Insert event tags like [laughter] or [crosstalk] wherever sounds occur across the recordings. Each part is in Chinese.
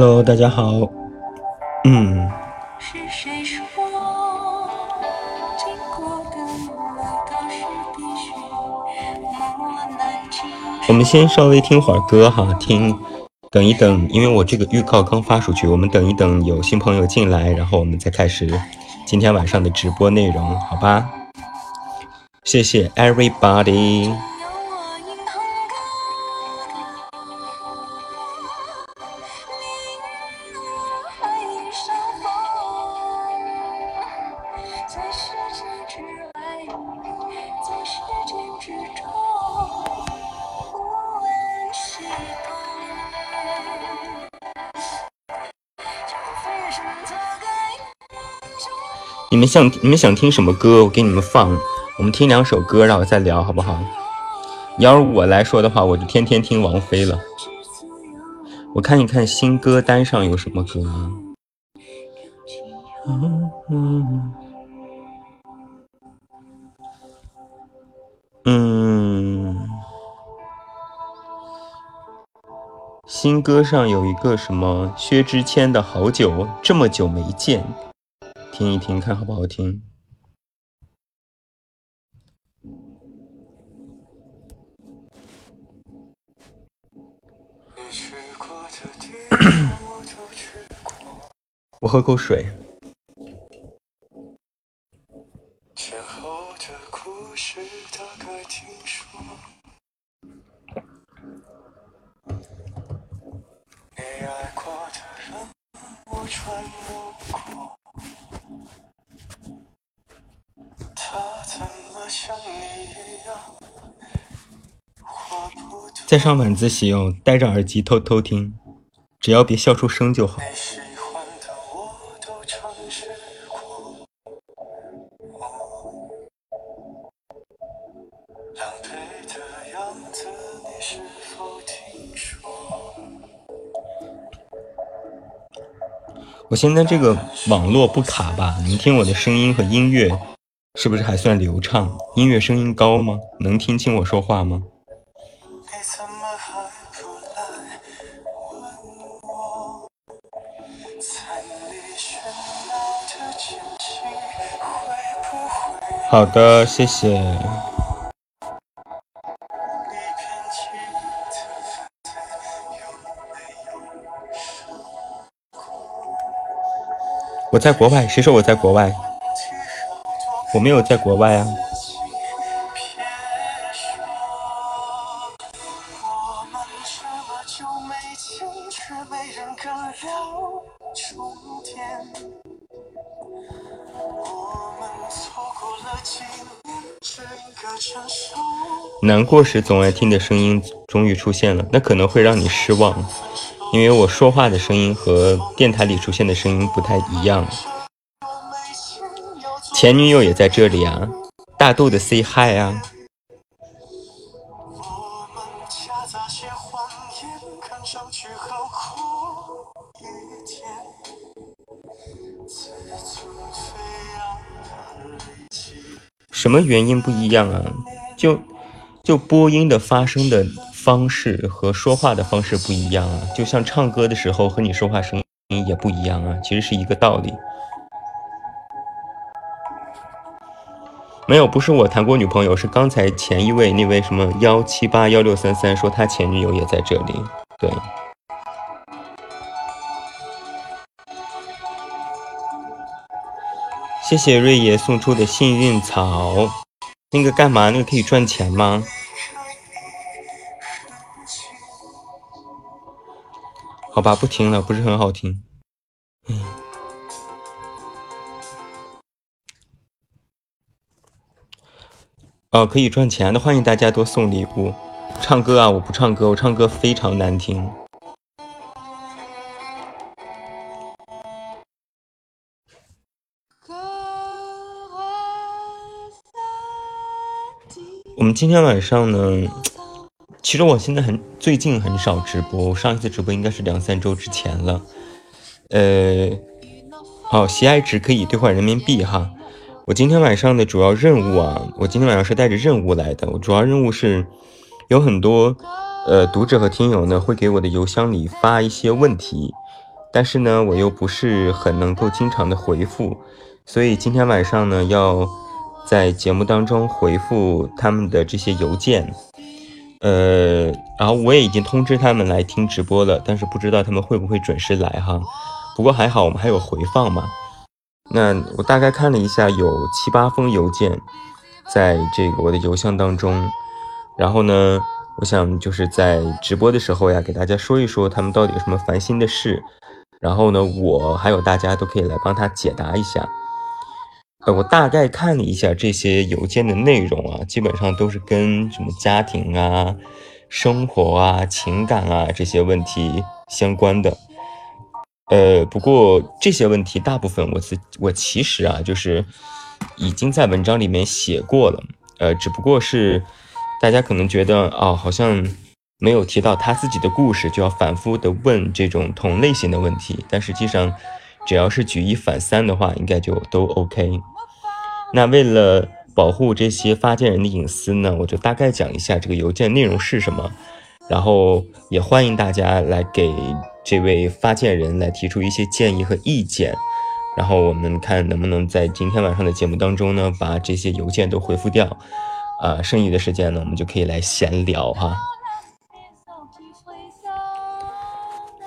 Hello，大家好。嗯。我们先稍微听会儿歌哈，听，等一等，因为我这个预告刚发出去，我们等一等有新朋友进来，然后我们再开始今天晚上的直播内容，好吧？谢谢 everybody。想你们想听什么歌？我给你们放。我们听两首歌，然后再聊，好不好？要是我来说的话，我就天天听王菲了。我看一看新歌单上有什么歌。嗯，新歌上有一个什么薛之谦的《好久这么久没见》。听一听，看好不好听。我喝口水。在上晚自习哦，戴着耳机偷偷听，只要别笑出声就好。我现在这个网络不卡吧？你听我的声音和音乐，是不是还算流畅？音乐声音高吗？能听清我说话吗？好的，谢谢。我在国外，谁说我在国外？我没有在国外啊。难过时总爱听的声音终于出现了，那可能会让你失望，因为我说话的声音和电台里出现的声音不太一样。前女友也在这里啊，大度的 say hi 啊。什么原因不一样啊？就。就播音的发声的方式和说话的方式不一样啊，就像唱歌的时候和你说话声音也不一样啊，其实是一个道理。没有，不是我谈过女朋友，是刚才前一位那位什么幺七八幺六三三说他前女友也在这里。对，谢谢瑞爷送出的幸运草，那个干嘛？那个可以赚钱吗？好吧不听了不是很好听。嗯。哦可以赚钱的欢迎大家多送礼物。唱歌啊我不唱歌我唱歌非常难听。我们今天晚上呢其实我现在很最近很少直播，我上一次直播应该是两三周之前了。呃，好，喜爱值可以兑换人民币哈。我今天晚上的主要任务啊，我今天晚上是带着任务来的。我主要任务是有很多呃读者和听友呢会给我的邮箱里发一些问题，但是呢我又不是很能够经常的回复，所以今天晚上呢要在节目当中回复他们的这些邮件。呃，然后我也已经通知他们来听直播了，但是不知道他们会不会准时来哈。不过还好，我们还有回放嘛。那我大概看了一下，有七八封邮件在这个我的邮箱当中。然后呢，我想就是在直播的时候呀，给大家说一说他们到底有什么烦心的事。然后呢，我还有大家都可以来帮他解答一下。我大概看了一下这些邮件的内容啊，基本上都是跟什么家庭啊、生活啊、情感啊这些问题相关的。呃，不过这些问题大部分我自我其实啊，就是已经在文章里面写过了，呃，只不过是大家可能觉得哦，好像没有提到他自己的故事，就要反复的问这种同类型的问题，但实际上只要是举一反三的话，应该就都 OK。那为了保护这些发件人的隐私呢，我就大概讲一下这个邮件内容是什么，然后也欢迎大家来给。这位发件人来提出一些建议和意见，然后我们看能不能在今天晚上的节目当中呢，把这些邮件都回复掉。啊，剩余的时间呢，我们就可以来闲聊哈。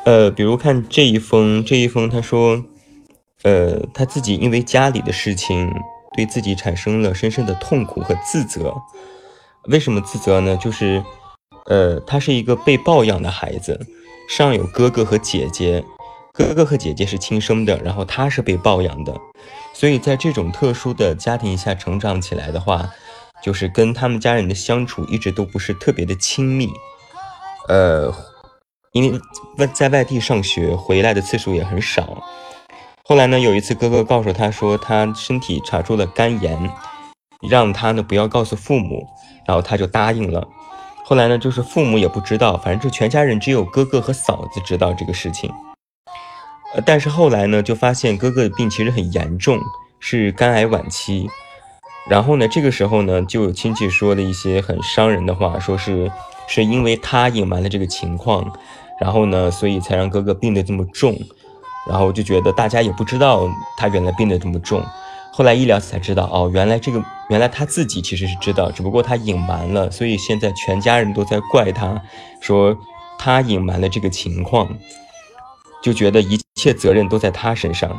呃，比如看这一封，这一封他说，呃，他自己因为家里的事情，对自己产生了深深的痛苦和自责。为什么自责呢？就是，呃，他是一个被抱养的孩子。上有哥哥和姐姐，哥哥和姐姐是亲生的，然后他是被抱养的，所以在这种特殊的家庭下成长起来的话，就是跟他们家人的相处一直都不是特别的亲密，呃，因为外在外地上学回来的次数也很少。后来呢，有一次哥哥告诉他说他身体查出了肝炎，让他呢不要告诉父母，然后他就答应了。后来呢，就是父母也不知道，反正就全家人只有哥哥和嫂子知道这个事情。呃，但是后来呢，就发现哥哥的病其实很严重，是肝癌晚期。然后呢，这个时候呢，就有亲戚说了一些很伤人的话，说是是因为他隐瞒了这个情况，然后呢，所以才让哥哥病得这么重。然后我就觉得大家也不知道他原来病得这么重。后来一聊才知道，哦，原来这个原来他自己其实是知道，只不过他隐瞒了，所以现在全家人都在怪他，说他隐瞒了这个情况，就觉得一切责任都在他身上，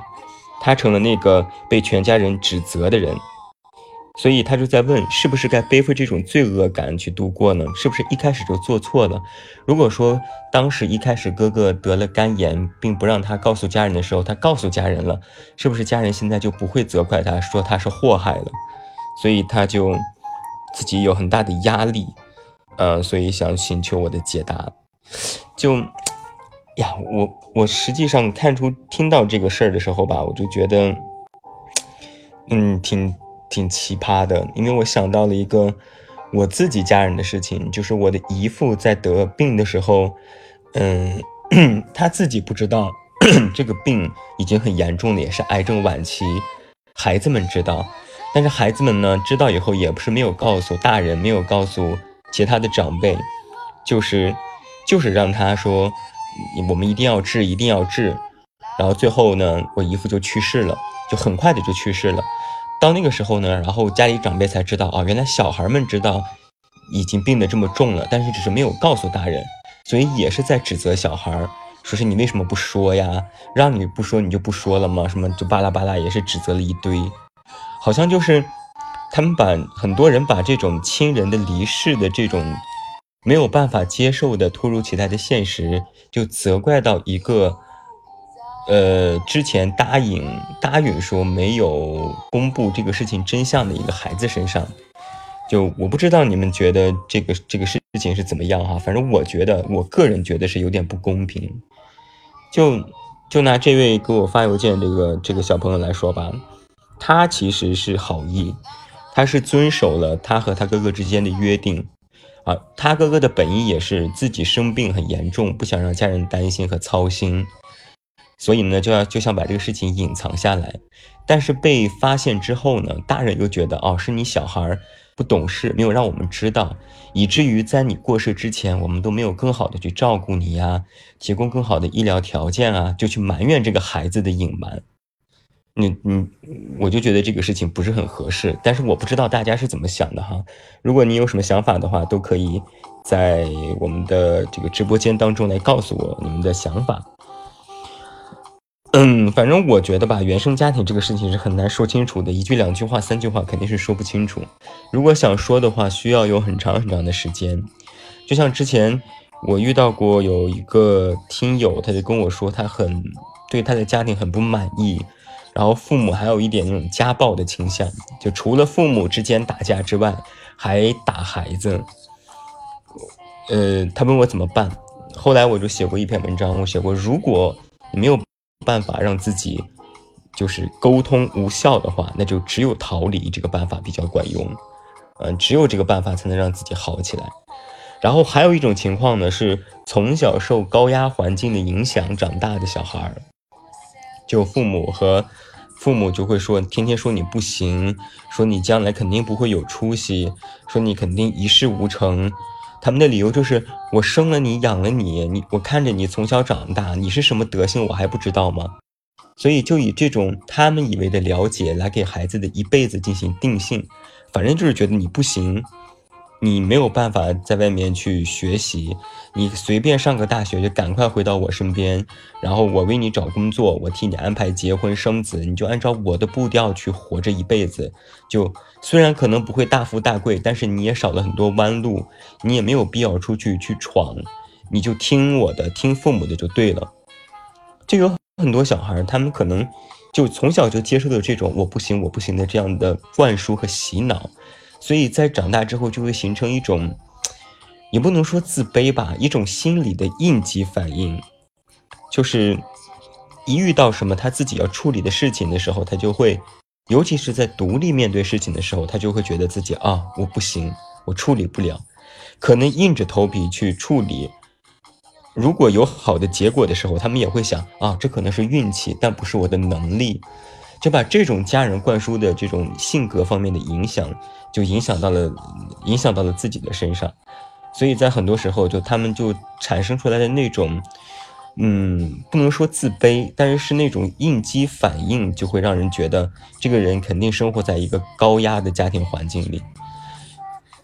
他成了那个被全家人指责的人。所以他就在问，是不是该背负这种罪恶感去度过呢？是不是一开始就做错了？如果说当时一开始哥哥得了肝炎，并不让他告诉家人的时候，他告诉家人了，是不是家人现在就不会责怪他，说他是祸害了？所以他就自己有很大的压力，呃，所以想请求我的解答。就呀，我我实际上看出听到这个事儿的时候吧，我就觉得，嗯，挺。挺奇葩的，因为我想到了一个我自己家人的事情，就是我的姨父在得病的时候，嗯，[coughs] 他自己不知道 [coughs] 这个病已经很严重了，也是癌症晚期。孩子们知道，但是孩子们呢，知道以后也不是没有告诉大人，没有告诉其他的长辈，就是就是让他说，我们一定要治，一定要治。然后最后呢，我姨父就去世了，就很快的就去世了。到那个时候呢，然后家里长辈才知道啊，原来小孩们知道已经病得这么重了，但是只是没有告诉大人，所以也是在指责小孩，说是你为什么不说呀？让你不说你就不说了吗？什么就巴拉巴拉也是指责了一堆，好像就是他们把很多人把这种亲人的离世的这种没有办法接受的突如其来的现实，就责怪到一个。呃，之前答应答应说没有公布这个事情真相的一个孩子身上，就我不知道你们觉得这个这个事情是怎么样哈，反正我觉得我个人觉得是有点不公平。就就拿这位给我发邮件这个这个小朋友来说吧，他其实是好意，他是遵守了他和他哥哥之间的约定，啊，他哥哥的本意也是自己生病很严重，不想让家人担心和操心，所以呢，就要就想把这个事情隐藏下来。但是被发现之后呢，大人又觉得哦，是你小孩不懂事，没有让我们知道，以至于在你过世之前，我们都没有更好的去照顾你呀，提供更好的医疗条件啊，就去埋怨这个孩子的隐瞒。你你，我就觉得这个事情不是很合适，但是我不知道大家是怎么想的哈。如果你有什么想法的话，都可以在我们的这个直播间当中来告诉我你们的想法。嗯，反正我觉得吧，原生家庭这个事情是很难说清楚的，一句两句话、三句话肯定是说不清楚。如果想说的话，需要有很长很长的时间。就像之前我遇到过有一个听友，他就跟我说，他很对他的家庭很不满意。然后父母还有一点那种家暴的倾向，就除了父母之间打架之外，还打孩子。呃，他问我怎么办，后来我就写过一篇文章，我写过，如果没有办法让自己就是沟通无效的话，那就只有逃离这个办法比较管用。嗯，只有这个办法才能让自己好起来。然后还有一种情况呢，是从小受高压环境的影响长大的小孩儿。就父母和父母就会说，天天说你不行，说你将来肯定不会有出息，说你肯定一事无成。他们的理由就是我生了你，养了你，你我看着你从小长大，你是什么德行我还不知道吗？所以就以这种他们以为的了解来给孩子的一辈子进行定性，反正就是觉得你不行。你没有办法在外面去学习，你随便上个大学就赶快回到我身边，然后我为你找工作，我替你安排结婚生子，你就按照我的步调去活这一辈子。就虽然可能不会大富大贵，但是你也少了很多弯路，你也没有必要出去去闯，你就听我的，听父母的就对了。就有很多小孩，他们可能就从小就接受的这种我不行，我不行的这样的灌输和洗脑。所以在长大之后，就会形成一种，也不能说自卑吧，一种心理的应激反应，就是一遇到什么他自己要处理的事情的时候，他就会，尤其是在独立面对事情的时候，他就会觉得自己啊，我不行，我处理不了，可能硬着头皮去处理。如果有好的结果的时候，他们也会想啊，这可能是运气，但不是我的能力。就把这种家人灌输的这种性格方面的影响，就影响到了，影响到了自己的身上，所以在很多时候，就他们就产生出来的那种，嗯，不能说自卑，但是是那种应激反应，就会让人觉得这个人肯定生活在一个高压的家庭环境里。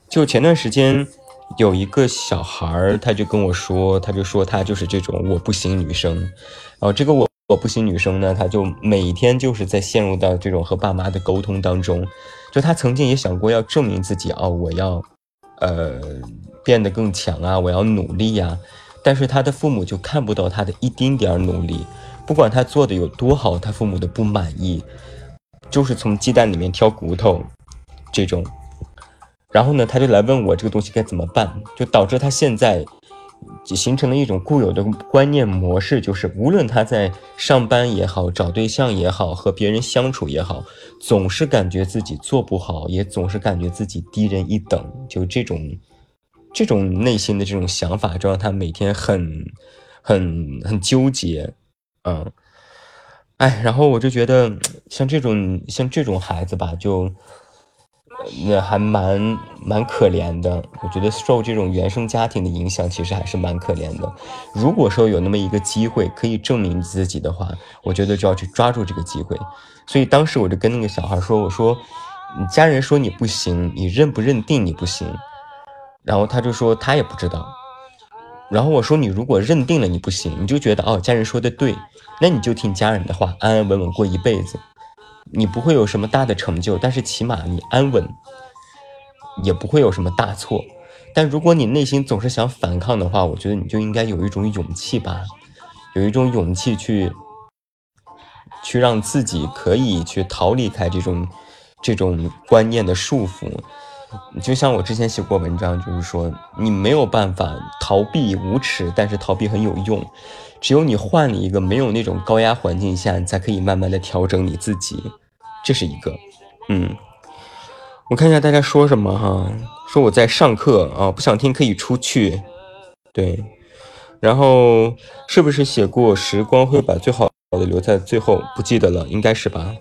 就前段时间有一个小孩，他就跟我说，他就说他就是这种我不行女生，然后这个我。我不行，女生呢，她就每天就是在陷入到这种和爸妈的沟通当中。就她曾经也想过要证明自己哦，我要，呃，变得更强啊，我要努力呀。但是她的父母就看不到她的一丁点儿努力，不管她做的有多好，她父母都不满意，就是从鸡蛋里面挑骨头这种。然后呢，她就来问我这个东西该怎么办，就导致她现在。形成了一种固有的观念模式，就是无论他在上班也好，找对象也好，和别人相处也好，总是感觉自己做不好，也总是感觉自己低人一等。就这种，这种内心的这种想法，就让他每天很、很、很纠结。嗯，哎，然后我就觉得，像这种、像这种孩子吧，就。那还蛮蛮可怜的，我觉得受这种原生家庭的影响，其实还是蛮可怜的。如果说有那么一个机会可以证明自己的话，我觉得就要去抓住这个机会。所以当时我就跟那个小孩说：“我说，你家人说你不行，你认不认定你不行？”然后他就说他也不知道。然后我说：“你如果认定了你不行，你就觉得哦，家人说的对，那你就听家人的话，安安稳稳过一辈子。”你不会有什么大的成就，但是起码你安稳，也不会有什么大错。但如果你内心总是想反抗的话，我觉得你就应该有一种勇气吧，有一种勇气去，去让自己可以去逃离开这种这种观念的束缚。就像我之前写过文章，就是说你没有办法逃避无耻，但是逃避很有用。只有你换了一个没有那种高压环境下，才可以慢慢的调整你自己，这是一个。嗯，我看一下大家说什么哈，说我在上课啊，不想听可以出去。对，然后是不是写过时光会把最好的留在最后？不记得了，应该是吧。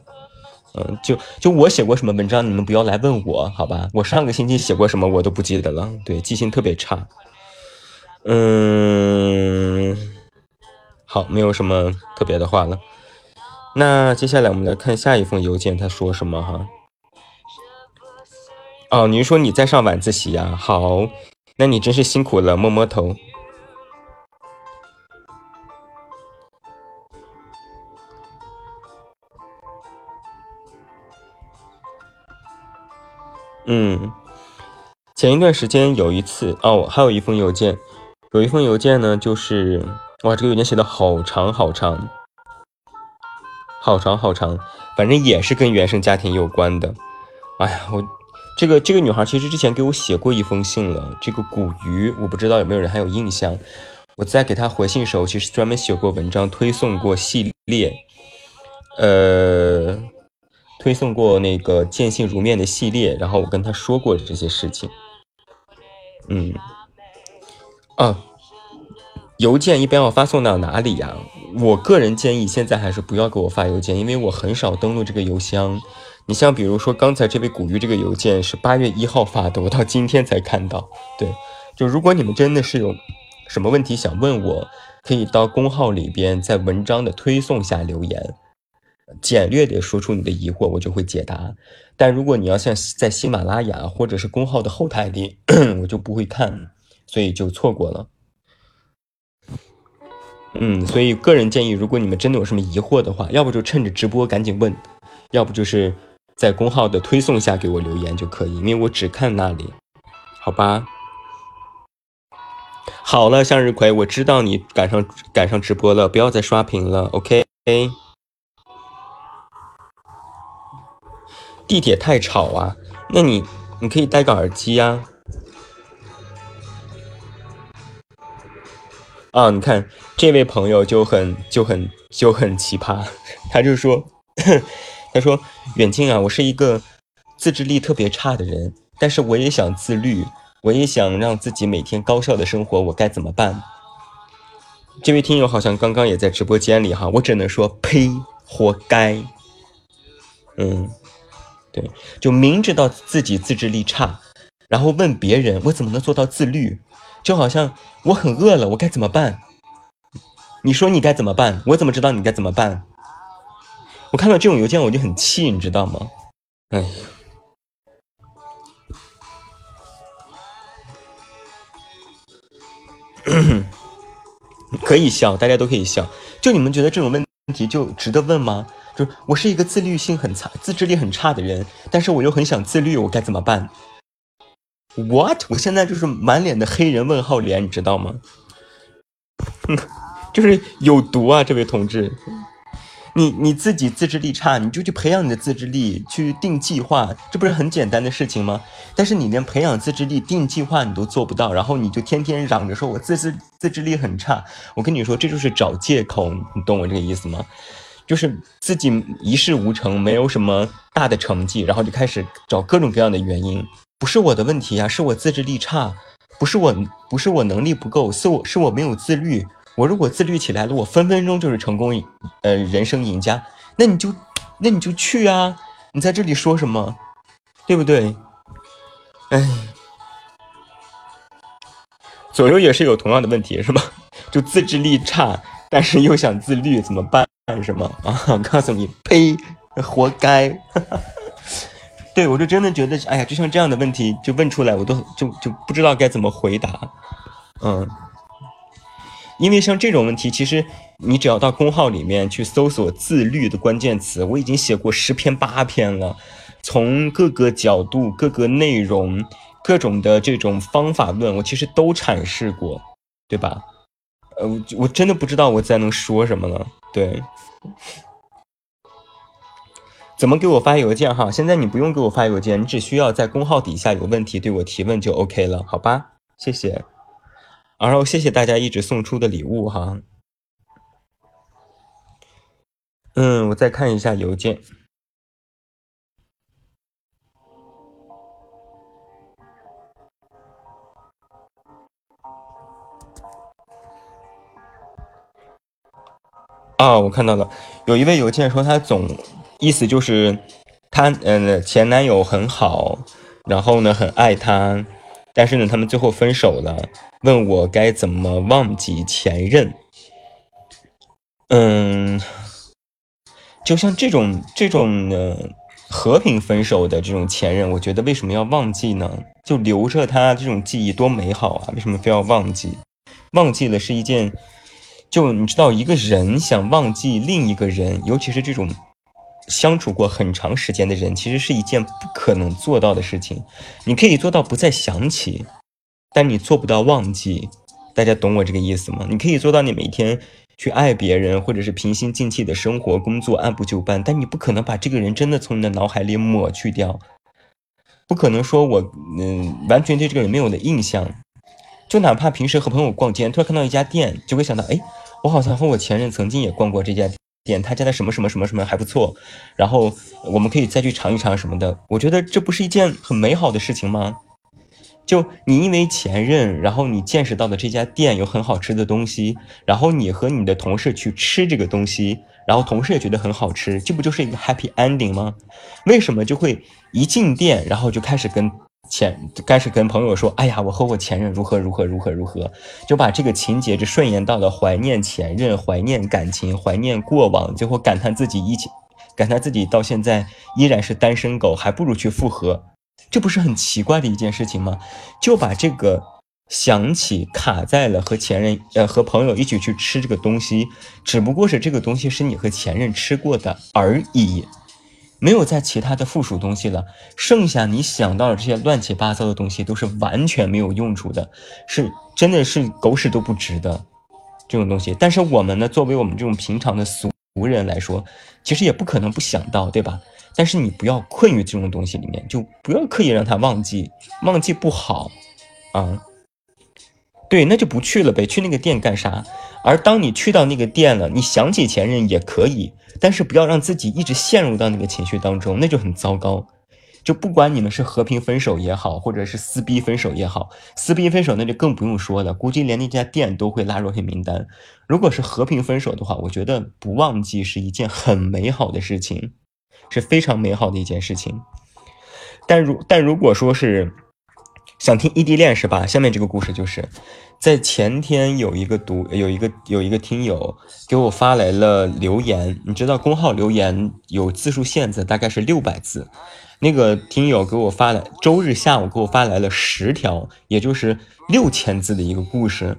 嗯，就就我写过什么文章，你们不要来问我，好吧？我上个星期写过什么，我都不记得了。对，记性特别差。嗯，好，没有什么特别的话了。那接下来我们来看下一封邮件，他说什么哈？哦，你是说你在上晚自习呀？好，那你真是辛苦了，摸摸头。嗯，前一段时间有一次哦，还有一封邮件，有一封邮件呢，就是哇，这个邮件写的好长好长，好长好长，反正也是跟原生家庭有关的。哎呀，我这个这个女孩其实之前给我写过一封信了，这个古鱼，我不知道有没有人还有印象。我在给她回信时候，其实专门写过文章，推送过系列，呃。推送过那个见信如面的系列，然后我跟她说过这些事情。嗯，啊，邮件一般要发送到哪里呀？我个人建议现在还是不要给我发邮件，因为我很少登录这个邮箱。你像比如说刚才这位古玉这个邮件是八月一号发的，我到今天才看到。对，就如果你们真的是有什么问题想问我，可以到公号里边在文章的推送下留言。简略的说出你的疑惑，我就会解答。但如果你要像在喜马拉雅或者是公号的后台里，[coughs] 我就不会看，所以就错过了。嗯，所以个人建议，如果你们真的有什么疑惑的话，要不就趁着直播赶紧问，要不就是在公号的推送下给我留言就可以，因为我只看那里，好吧？好了，向日葵，我知道你赶上赶上直播了，不要再刷屏了，OK？地铁太吵啊，那你你可以戴个耳机呀。啊，啊你看这位朋友就很就很就很奇葩，他就说，[laughs] 他说远近啊，我是一个自制力特别差的人，但是我也想自律，我也想让自己每天高效的生活，我该怎么办？这位听友好像刚刚也在直播间里哈，我只能说呸，活该。嗯。对，就明知道自己自制力差，然后问别人我怎么能做到自律，就好像我很饿了，我该怎么办？你说你该怎么办？我怎么知道你该怎么办？我看到这种邮件我就很气，你知道吗？哎呀，[coughs] 可以笑，大家都可以笑。就你们觉得这种问题就值得问吗？就我是一个自律性很差、自制力很差的人，但是我又很想自律，我该怎么办？What？我现在就是满脸的黑人问号脸，你知道吗？[laughs] 就是有毒啊，这位同志。你你自己自制力差，你就去培养你的自制力，去定计划，这不是很简单的事情吗？但是你连培养自制力、定计划你都做不到，然后你就天天嚷着说我自制自制力很差。我跟你说，这就是找借口，你懂我这个意思吗？就是自己一事无成，没有什么大的成绩，然后就开始找各种各样的原因。不是我的问题呀，是我自制力差，不是我，不是我能力不够，是我是我没有自律。我如果自律起来了，我分分钟就是成功，呃，人生赢家。那你就，那你就去啊！你在这里说什么，对不对？哎，左右也是有同样的问题，是吧？就自制力差，但是又想自律，怎么办？干什么啊？告诉你，呸，活该！哈哈对我就真的觉得，哎呀，就像这样的问题就问出来，我都就就不知道该怎么回答。嗯，因为像这种问题，其实你只要到公号里面去搜索“自律”的关键词，我已经写过十篇八篇了，从各个角度、各个内容、各种的这种方法论，我其实都阐释过，对吧？呃，我真的不知道我再能说什么了。对，怎么给我发邮件哈？现在你不用给我发邮件你只需要在公号底下有问题对我提问就 ok 了好吧？谢谢。然后谢谢大家一直送出的礼物哈。嗯我再看一下邮件。啊我看到了。有一位邮件说他总意思就是他嗯前男友很好，然后呢很爱他，但是呢他们最后分手了，问我该怎么忘记前任。嗯，就像这种这种呢和平分手的这种前任，我觉得为什么要忘记呢？就留着他这种记忆多美好啊！为什么非要忘记？忘记了是一件，就你知道，一个人想忘记另一个人，尤其是这种相处过很长时间的人，其实是一件不可能做到的事情。你可以做到不再想起，但你做不到忘记。大家懂我这个意思吗？你可以做到你每天。去爱别人，或者是平心静气的生活、工作，按部就班。但你不可能把这个人真的从你的脑海里抹去掉，不可能说我嗯完全对这个人没有的印象。就哪怕平时和朋友逛街，突然看到一家店，就会想到，哎，我好像和我前任曾经也逛过这家点，他家的什么什么什么什么还不错，然后我们可以再去尝一尝什么的。我觉得这不是一件很美好的事情吗？就你因为前任，然后你见识到的这家店有很好吃的东西，然后你和你的同事去吃这个东西，然后同事也觉得很好吃，这不就是一个 happy ending 吗？为什么就会一进店，然后就开始跟前开始跟朋友说，哎呀，我和我前任如何如何如何如何，就把这个情节就顺延到了怀念前任、怀念感情、怀念过往，最后感叹自己一起感叹自己到现在依然是单身狗，还不如去复合。这不是很奇怪的一件事情吗？就把这个想起卡在了和前任呃和朋友一起去吃这个东西，只不过是这个东西是你和前任吃过的而已，没有在其他的附属东西了。剩下你想到的这些乱七八糟的东西都是完全没有用处的，是真的是狗屎都不值的这种东西。但是我们呢，作为我们这种平常的俗人来说，其实也不可能不想到，对吧？但是你不要困于这种东西里面，就不要刻意让他忘记，忘记不好，啊，对，那就不去了呗，去那个店干啥？而当你去到那个店了，你想起前任也可以，但是不要让自己一直陷入到那个情绪当中，那就很糟糕。就不管你们是和平分手也好，或者是撕逼分手也好，撕逼分手那就更不用说了，估计连那家店都会拉入黑名单。如果是和平分手的话，我觉得不忘记是一件很美好的事情。是非常美好的一件事情，但如但如果说是想听异地恋是吧？下面这个故事就是在前天有一个读有一个有一个听友给我发来了留言，你知道公号留言有字数限制，大概是六百字。那个听友给我发来周日下午给我发来了十条，也就是六千字的一个故事，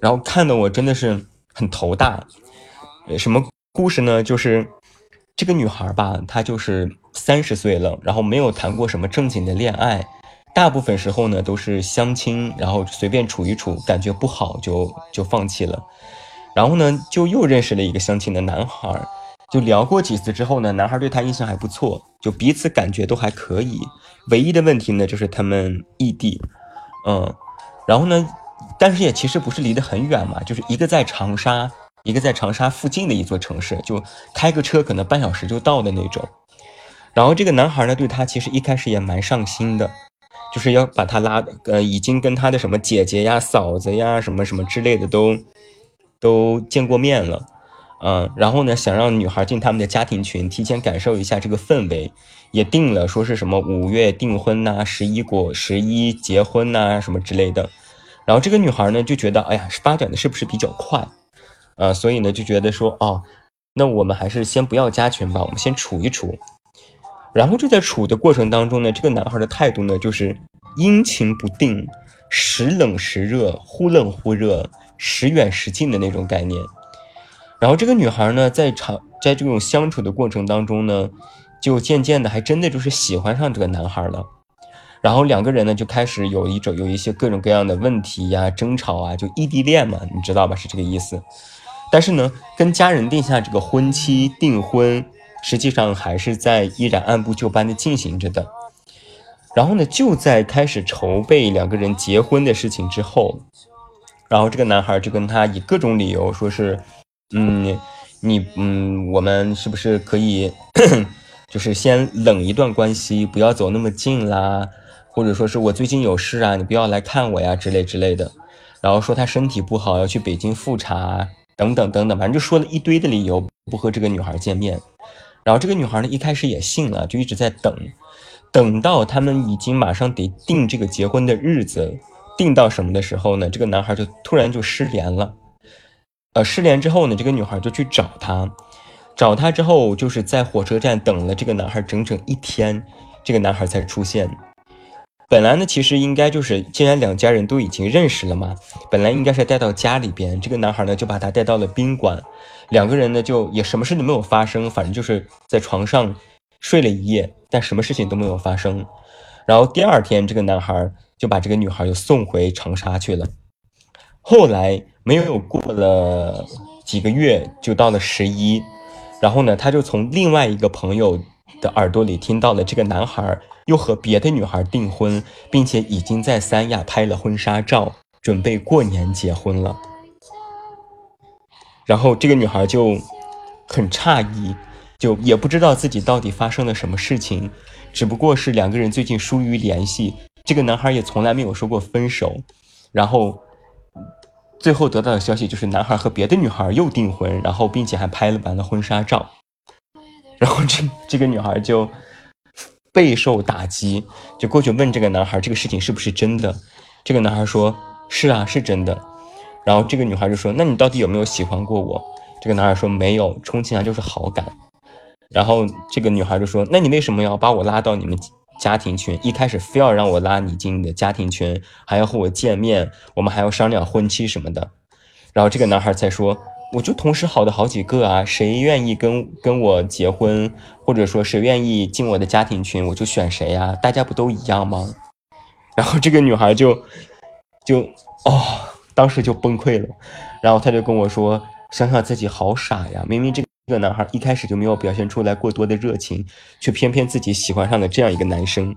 然后看的我真的是很头大。什么故事呢？就是。这个女孩吧，她就是三十岁了，然后没有谈过什么正经的恋爱，大部分时候呢都是相亲，然后随便处一处，感觉不好就就放弃了。然后呢，就又认识了一个相亲的男孩，就聊过几次之后呢，男孩对她印象还不错，就彼此感觉都还可以。唯一的问题呢，就是他们异地，嗯，然后呢，但是也其实不是离得很远嘛，就是一个在长沙。一个在长沙附近的一座城市，就开个车可能半小时就到的那种。然后这个男孩呢，对他其实一开始也蛮上心的，就是要把他拉，呃，已经跟他的什么姐姐呀、嫂子呀、什么什么之类的都都见过面了，嗯，然后呢，想让女孩进他们的家庭群，提前感受一下这个氛围，也定了说是什么五月订婚呐，十一过十一结婚呐，什么之类的。然后这个女孩呢就觉得，哎呀，发展的是不是比较快？呃，所以呢，就觉得说，哦，那我们还是先不要加群吧，我们先处一处。然后就在处的过程当中呢，这个男孩的态度呢，就是阴晴不定，时冷时热，忽冷忽热，时远时近的那种概念。然后这个女孩呢，在长在这种相处的过程当中呢，就渐渐的还真的就是喜欢上这个男孩了。然后两个人呢，就开始有一种有一些各种各样的问题呀，争吵啊，就异地恋嘛，你知道吧？是这个意思。但是呢，跟家人定下这个婚期订婚，实际上还是在依然按部就班的进行着的。然后呢，就在开始筹备两个人结婚的事情之后，然后这个男孩就跟他以各种理由说是，嗯，你嗯，我们是不是可以，[clears throat] 就是先冷一段关系，不要走那么近啦，或者说是我最近有事啊，你不要来看我呀之类之类的。然后说他身体不好，要去北京复查。等等等等，反正就说了一堆的理由不和这个女孩见面。然后这个女孩呢，一开始也信了，就一直在等，等到他们已经马上得定这个结婚的日子，定到什么的时候呢，这个男孩就突然就失联了。呃，失联之后呢，这个女孩就去找他，找他之后就是在火车站等了这个男孩整整一天，这个男孩才出现。本来呢，其实应该就是，既然两家人都已经认识了嘛，本来应该是带到家里边。这个男孩呢，就把他带到了宾馆，两个人呢就也什么事都没有发生，反正就是在床上睡了一夜，但什么事情都没有发生。然后第二天，这个男孩就把这个女孩又送回长沙去了。后来没有过了几个月，就到了十一，然后呢，他就从另外一个朋友的耳朵里听到了这个男孩。又和别的女孩订婚，并且已经在三亚拍了婚纱照，准备过年结婚了。然后这个女孩就很诧异，就也不知道自己到底发生了什么事情，只不过是两个人最近疏于联系。这个男孩也从来没有说过分手。然后最后得到的消息就是，男孩和别的女孩又订婚，然后并且还拍了完了婚纱照。然后这这个女孩就。备受打击，就过去问这个男孩这个事情是不是真的。这个男孩说：“是啊，是真的。”然后这个女孩就说：“那你到底有没有喜欢过我？”这个男孩说：“没有，充其量就是好感。”然后这个女孩就说：“那你为什么要把我拉到你们家庭群？一开始非要让我拉你进你的家庭群，还要和我见面，我们还要商量婚期什么的。”然后这个男孩才说。我就同时好的好几个啊，谁愿意跟跟我结婚，或者说谁愿意进我的家庭群，我就选谁呀？大家不都一样吗？然后这个女孩就就哦，当时就崩溃了，然后他就跟我说，想想自己好傻呀，明明这个男孩一开始就没有表现出来过多的热情，却偏偏自己喜欢上了这样一个男生。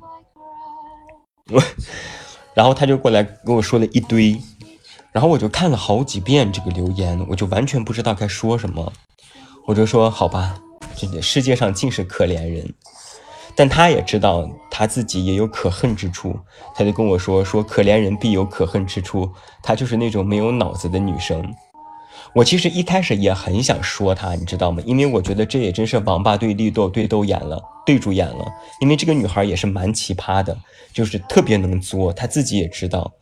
我，[laughs] 然后他就过来跟我说了一堆。然后我就看了好几遍这个留言，我就完全不知道该说什么。我就说好吧，这世界上尽是可怜人，但他也知道他自己也有可恨之处，他就跟我说说可怜人必有可恨之处，他就是那种没有脑子的女生。我其实一开始也很想说他，你知道吗？因为我觉得这也真是王八对绿豆对豆眼了，对住眼了。因为这个女孩也是蛮奇葩的，就是特别能作，她自己也知道。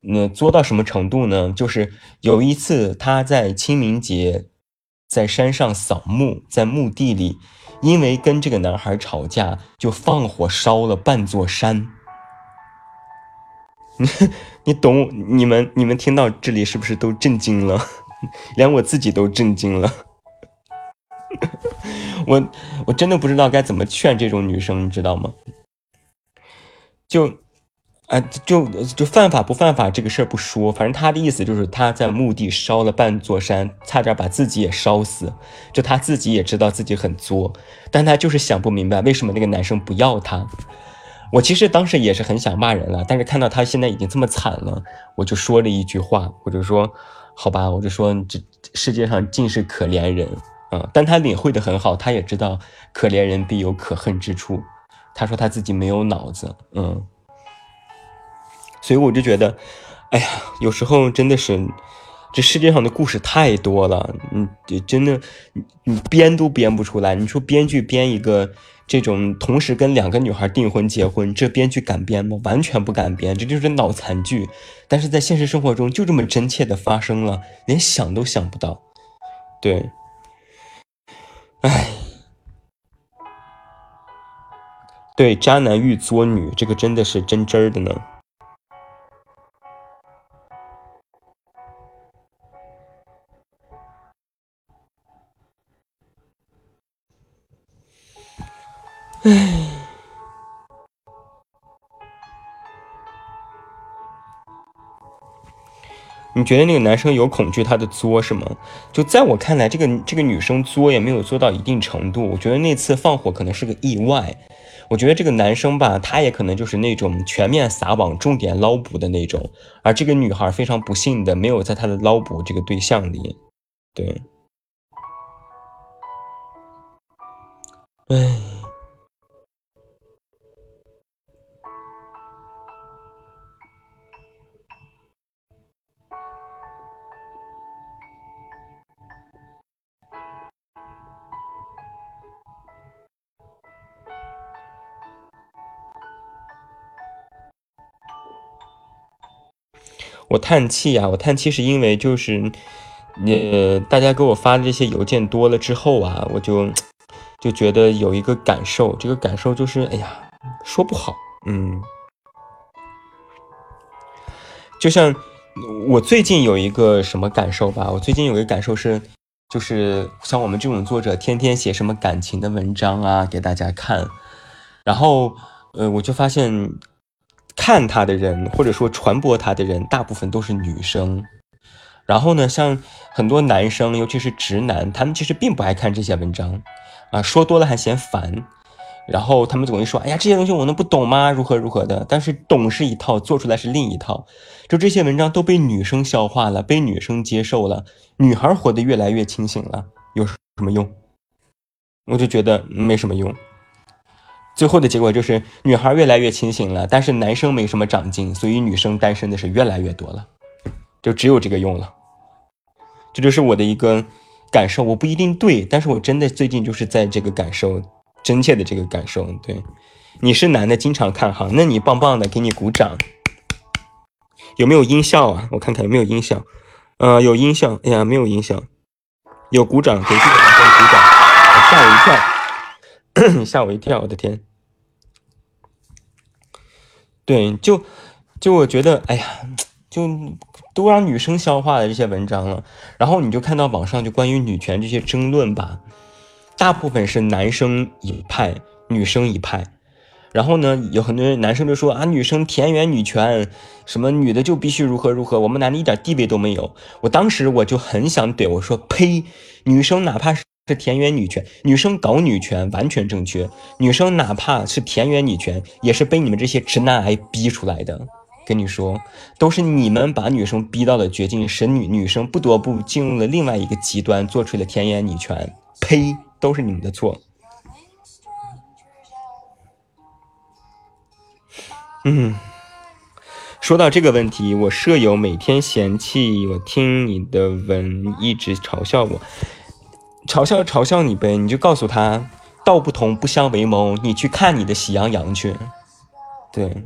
那作到什么程度呢？就是有一次，他在清明节在山上扫墓，在墓地里，因为跟这个男孩吵架，就放火烧了半座山。你 [laughs] 你懂？你们你们听到这里是不是都震惊了？[laughs] 连我自己都震惊了。[laughs] 我我真的不知道该怎么劝这种女生，你知道吗？就。啊，就就犯法不犯法这个事儿不说，反正他的意思就是他在墓地烧了半座山，差点把自己也烧死。就他自己也知道自己很作，但他就是想不明白为什么那个男生不要他。我其实当时也是很想骂人了，但是看到他现在已经这么惨了，我就说了一句话，我就说，好吧，我就说这世界上尽是可怜人啊。但他领会的很好，他也知道可怜人必有可恨之处。他说他自己没有脑子，嗯。所以我就觉得，哎呀，有时候真的是，这世界上的故事太多了，你真的，你编都编不出来。你说编剧编一个这种同时跟两个女孩订婚结婚，这编剧敢编吗？完全不敢编，这就是脑残剧。但是在现实生活中就这么真切的发生了，连想都想不到。对，哎，对，渣男遇作女，这个真的是真真儿的呢。唉，你觉得那个男生有恐惧他的作是吗？就在我看来，这个这个女生作也没有作到一定程度。我觉得那次放火可能是个意外。我觉得这个男生吧，他也可能就是那种全面撒网、重点捞捕的那种，而这个女孩非常不幸的没有在他的捞捕这个对象里。对，唉。我叹气呀，我叹气是因为就是，呃，大家给我发的这些邮件多了之后啊，我就就觉得有一个感受，这个感受就是，哎呀，说不好，嗯，就像我最近有一个什么感受吧，我最近有一个感受是，就是像我们这种作者，天天写什么感情的文章啊，给大家看，然后，呃，我就发现。看他的人，或者说传播他的人，大部分都是女生。然后呢，像很多男生，尤其是直男，他们其实并不爱看这些文章，啊，说多了还嫌烦。然后他们总会说：“哎呀，这些东西我能不懂吗？如何如何的？”但是懂是一套，做出来是另一套。就这些文章都被女生消化了，被女生接受了，女孩活得越来越清醒了，有什么用？我就觉得没什么用。最后的结果就是女孩越来越清醒了，但是男生没什么长进，所以女生单身的是越来越多了，就只有这个用了。这就是我的一个感受，我不一定对，但是我真的最近就是在这个感受，真切的这个感受。对，你是男的，经常看哈，那你棒棒的，给你鼓掌。有没有音效啊？我看看有没有音效。呃，有音效。哎呀，没有音效。有鼓掌，给这个男生鼓掌。吓我一跳，[coughs] 吓我一跳，我的天。对，就就我觉得，哎呀，就都让女生消化了这些文章了，然后你就看到网上就关于女权这些争论吧，大部分是男生一派，女生一派，然后呢，有很多男生就说啊，女生田园女权，什么女的就必须如何如何，我们男的一点地位都没有。我当时我就很想怼，我说呸，女生哪怕是。是田园女权，女生搞女权完全正确。女生哪怕是田园女权，也是被你们这些直男癌逼出来的。跟你说，都是你们把女生逼到了绝境，使女女生不得不进入了另外一个极端，做出了田园女权。呸，都是你们的错。嗯，说到这个问题，我舍友每天嫌弃我听你的文，一直嘲笑我。嘲笑嘲笑你呗，你就告诉他道不同不相为谋，你去看你的喜羊羊去。对，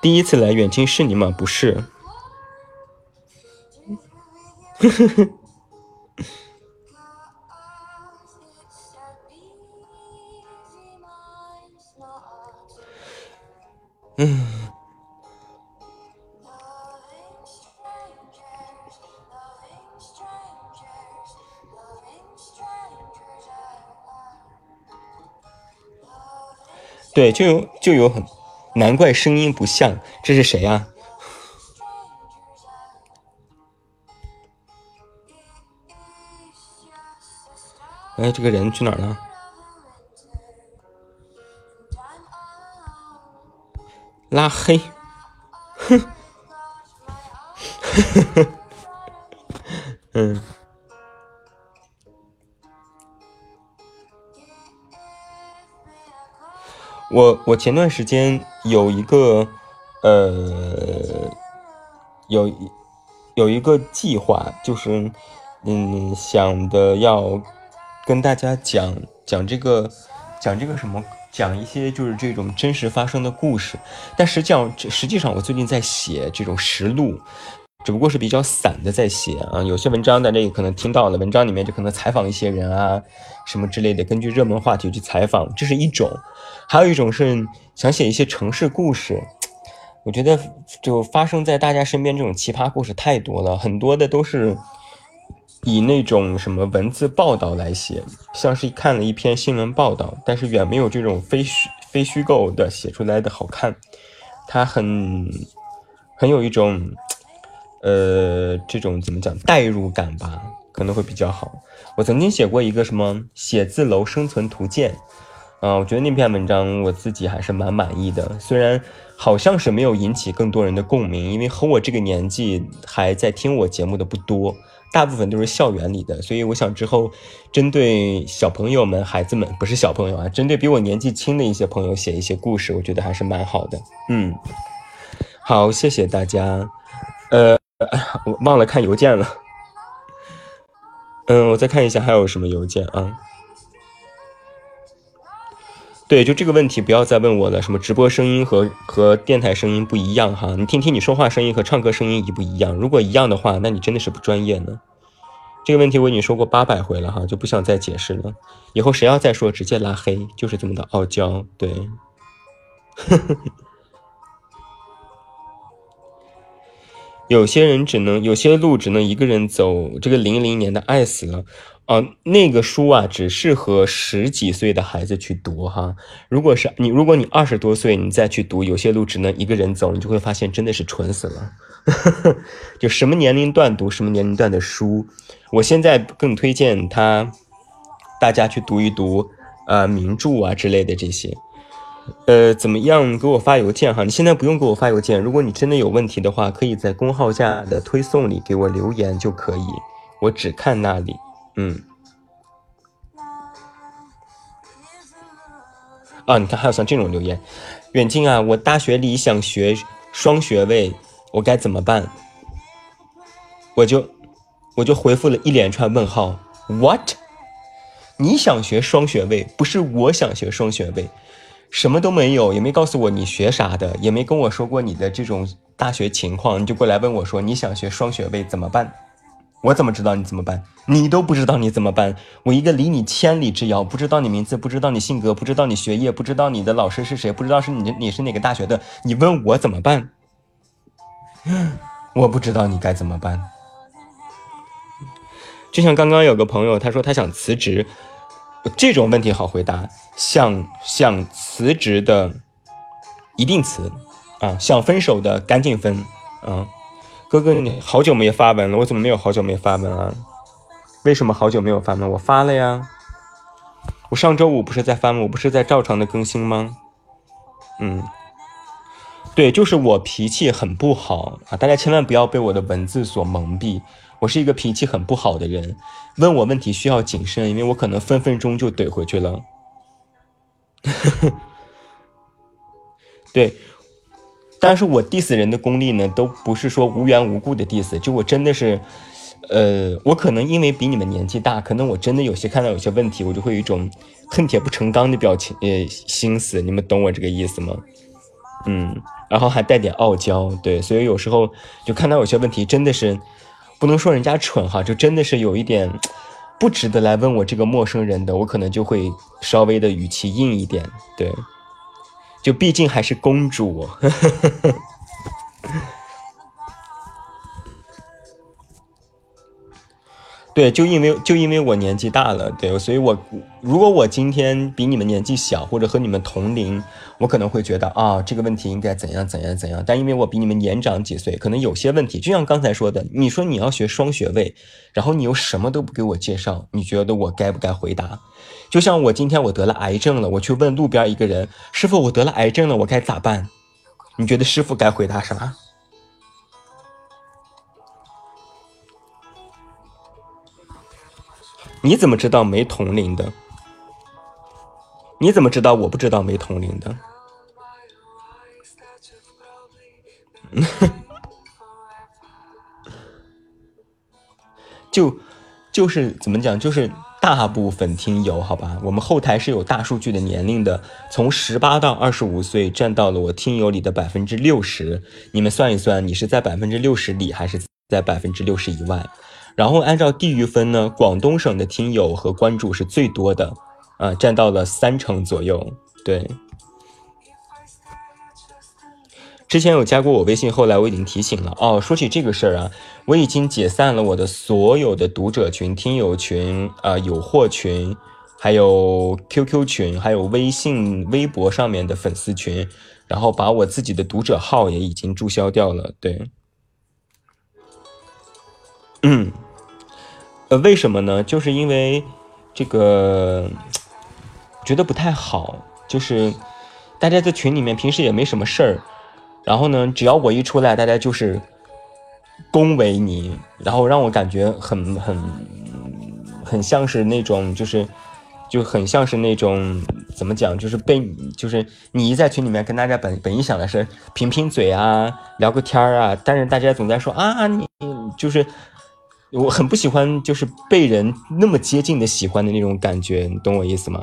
第一次来远亲是你吗？不是。嗯。[laughs] 对，就有就有很，难怪声音不像，这是谁呀？哎，这个人去哪儿了？拉黑，哼，[laughs] 嗯。我我前段时间有一个，呃，有有一个计划，就是嗯想的要跟大家讲讲这个讲这个什么，讲一些就是这种真实发生的故事。但实际上实际上我最近在写这种实录。只不过是比较散的在写啊，有些文章大家也可能听到了，文章里面就可能采访一些人啊，什么之类的，根据热门话题去采访，这是一种；还有一种是想写一些城市故事。我觉得就发生在大家身边这种奇葩故事太多了，很多的都是以那种什么文字报道来写，像是看了一篇新闻报道，但是远没有这种非虚非虚构的写出来的好看。它很很有一种。呃，这种怎么讲代入感吧，可能会比较好。我曾经写过一个什么写字楼生存图鉴，啊，我觉得那篇文章我自己还是蛮满意的。虽然好像是没有引起更多人的共鸣，因为和我这个年纪还在听我节目的不多，大部分都是校园里的。所以我想之后针对小朋友们、孩子们，不是小朋友啊，针对比我年纪轻的一些朋友写一些故事，我觉得还是蛮好的。嗯，好，谢谢大家。呃。我 [laughs] 忘了看邮件了。嗯，我再看一下还有什么邮件啊？对，就这个问题不要再问我了。什么直播声音和和电台声音不一样哈？你听听你说话声音和唱歌声音一不一样？如果一样的话，那你真的是不专业呢。这个问题我已经说过八百回了哈，就不想再解释了。以后谁要再说，直接拉黑，就是这么的傲娇。对，呵 [laughs] 呵有些人只能有些路只能一个人走。这个零零年的爱死了。啊，那个书啊，只适合十几岁的孩子去读哈。如果是你，如果你二十多岁，你再去读，有些路只能一个人走，你就会发现真的是蠢死了。[laughs] 就什么年龄段读什么年龄段的书，我现在更推荐他，大家去读一读，呃，名著啊之类的这些。呃，怎么样？给我发邮件哈。你现在不用给我发邮件，如果你真的有问题的话，可以在公号下的推送里给我留言就可以，我只看那里。嗯，啊，你看还有像这种留言，远近啊，我大学里想学双学位，我该怎么办？我就我就回复了一连串问号，what？你想学双学位，不是我想学双学位，什么都没有，也没告诉我你学啥的，也没跟我说过你的这种大学情况，你就过来问我说你想学双学位怎么办？我怎么知道你怎么办？你都不知道你怎么办？我一个离你千里之遥，不知道你名字，不知道你性格，不知道你学业，不知道你的老师是谁，不知道是你你是哪个大学的，你问我怎么办？我不知道你该怎么办。就像刚刚有个朋友，他说他想辞职，[laughs] 这种问题好回答：想想辞职的一定辞啊，想分手的赶紧分啊。哥哥，你好久没发文了，我怎么没有好久没发文啊？为什么好久没有发文？我发了呀，我上周五不是在发吗？我不是在照常的更新吗？嗯，对，就是我脾气很不好啊！大家千万不要被我的文字所蒙蔽，我是一个脾气很不好的人。问我问题需要谨慎，因为我可能分分钟就怼回去了。[laughs] 对。但是我 diss 人的功力呢，都不是说无缘无故的 diss，就我真的是，呃，我可能因为比你们年纪大，可能我真的有些看到有些问题，我就会有一种恨铁不成钢的表情，呃，心思，你们懂我这个意思吗？嗯，然后还带点傲娇，对，所以有时候就看到有些问题，真的是不能说人家蠢哈，就真的是有一点 [tsk] 不值得来问我这个陌生人的，我可能就会稍微的语气硬一点，对。就毕竟还是公主。[laughs] 对，就因为就因为我年纪大了，对，所以我如果我今天比你们年纪小，或者和你们同龄，我可能会觉得啊，这个问题应该怎样怎样怎样。但因为我比你们年长几岁，可能有些问题，就像刚才说的，你说你要学双学位，然后你又什么都不给我介绍，你觉得我该不该回答？就像我今天我得了癌症了，我去问路边一个人，师傅，我得了癌症了，我该咋办？你觉得师傅该回答啥？你怎么知道没同龄的？你怎么知道我不知道没同龄的？[laughs] 就就是怎么讲？就是大部分听友，好吧，我们后台是有大数据的年龄的，从十八到二十五岁占到了我听友里的百分之六十。你们算一算，你是在百分之六十里，还是在百分之六十以外？然后按照地域分呢，广东省的听友和关注是最多的，啊，占到了三成左右。对，之前有加过我微信，后来我已经提醒了。哦，说起这个事儿啊，我已经解散了我的所有的读者群、听友群、啊有货群，还有 QQ 群，还有微信、微博上面的粉丝群，然后把我自己的读者号也已经注销掉了。对，嗯。呃，为什么呢？就是因为这个觉得不太好，就是大家在群里面平时也没什么事儿，然后呢，只要我一出来，大家就是恭维你，然后让我感觉很很很像是那种，就是就很像是那种怎么讲，就是被就是你一在群里面跟大家本本意想的是贫贫嘴啊，聊个天儿啊，但是大家总在说啊，你就是。我很不喜欢，就是被人那么接近的喜欢的那种感觉，你懂我意思吗？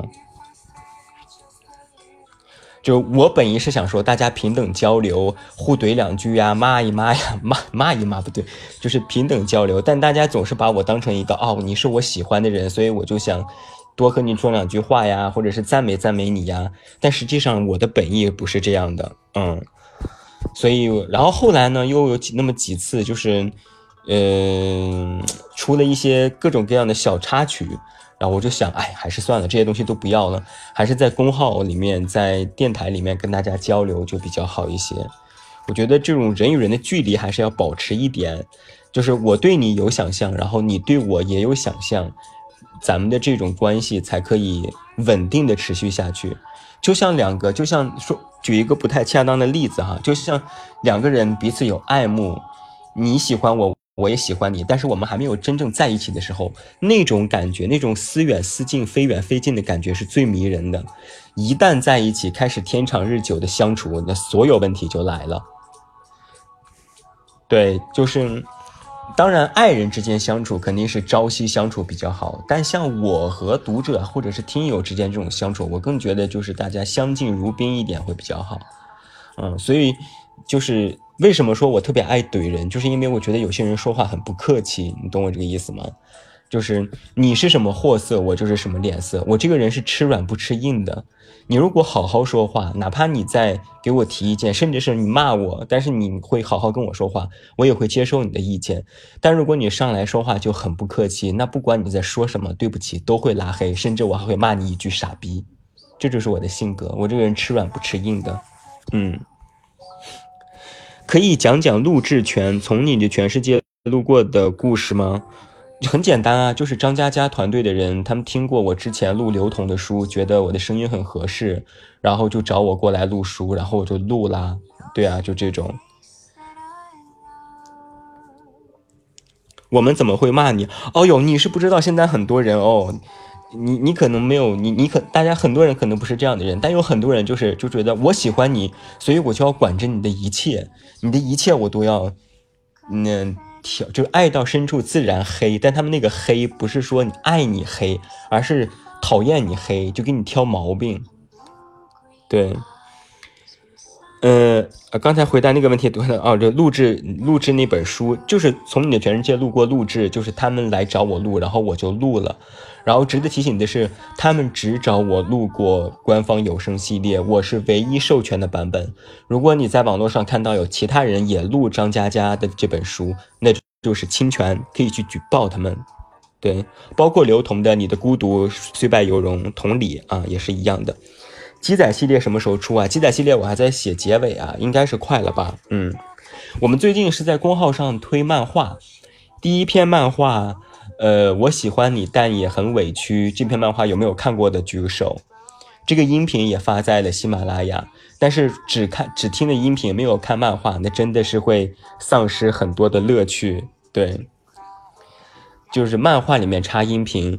就我本意是想说，大家平等交流，互怼两句呀，骂一骂呀，骂骂一骂不对，就是平等交流。但大家总是把我当成一个哦，你是我喜欢的人，所以我就想多和你说两句话呀，或者是赞美赞美你呀。但实际上我的本意不是这样的，嗯。所以，然后后来呢，又有几那么几次，就是，嗯，出了一些各种各样的小插曲。然后我就想，哎，还是算了，这些东西都不要了，还是在公号里面，在电台里面跟大家交流就比较好一些。我觉得这种人与人的距离还是要保持一点，就是我对你有想象，然后你对我也有想象，咱们的这种关系才可以稳定的持续下去。就像两个，就像说，举一个不太恰当的例子哈，就像两个人彼此有爱慕，你喜欢我。我也喜欢你，但是我们还没有真正在一起的时候，那种感觉，那种思远思近、非远非近的感觉是最迷人的。一旦在一起，开始天长日久的相处，那所有问题就来了。对，就是，当然，爱人之间相处肯定是朝夕相处比较好，但像我和读者或者是听友之间这种相处，我更觉得就是大家相敬如宾一点会比较好。嗯，所以就是。为什么说我特别爱怼人？就是因为我觉得有些人说话很不客气，你懂我这个意思吗？就是你是什么货色，我就是什么脸色。我这个人是吃软不吃硬的。你如果好好说话，哪怕你在给我提意见，甚至是你骂我，但是你会好好跟我说话，我也会接受你的意见。但如果你上来说话就很不客气，那不管你在说什么，对不起，都会拉黑，甚至我还会骂你一句傻逼。这就是我的性格，我这个人吃软不吃硬的。嗯。可以讲讲录制全从你的全世界路过的故事吗？很简单啊，就是张嘉佳团队的人，他们听过我之前录刘同的书，觉得我的声音很合适，然后就找我过来录书，然后我就录啦。对啊，就这种。我们怎么会骂你？哦哟，你是不知道，现在很多人哦。你你可能没有你你可大家很多人可能不是这样的人，但有很多人就是就觉得我喜欢你，所以我就要管着你的一切，你的一切我都要，嗯挑就爱到深处自然黑，但他们那个黑不是说你爱你黑，而是讨厌你黑，就给你挑毛病，对。呃，刚才回答那个问题，对的哦，这录制录制那本书，就是从你的全世界路过录制，就是他们来找我录，然后我就录了。然后值得提醒的是，他们只找我录过官方有声系列，我是唯一授权的版本。如果你在网络上看到有其他人也录张嘉佳的这本书，那就是侵权，可以去举报他们。对，包括刘同的《你的孤独虽败犹荣》，同理啊，也是一样的。鸡仔系列什么时候出啊？鸡仔系列我还在写结尾啊，应该是快了吧？嗯，我们最近是在公号上推漫画，第一篇漫画，呃，我喜欢你，但也很委屈。这篇漫画有没有看过的举个手。这个音频也发在了喜马拉雅，但是只看只听了音频，没有看漫画，那真的是会丧失很多的乐趣。对，就是漫画里面插音频，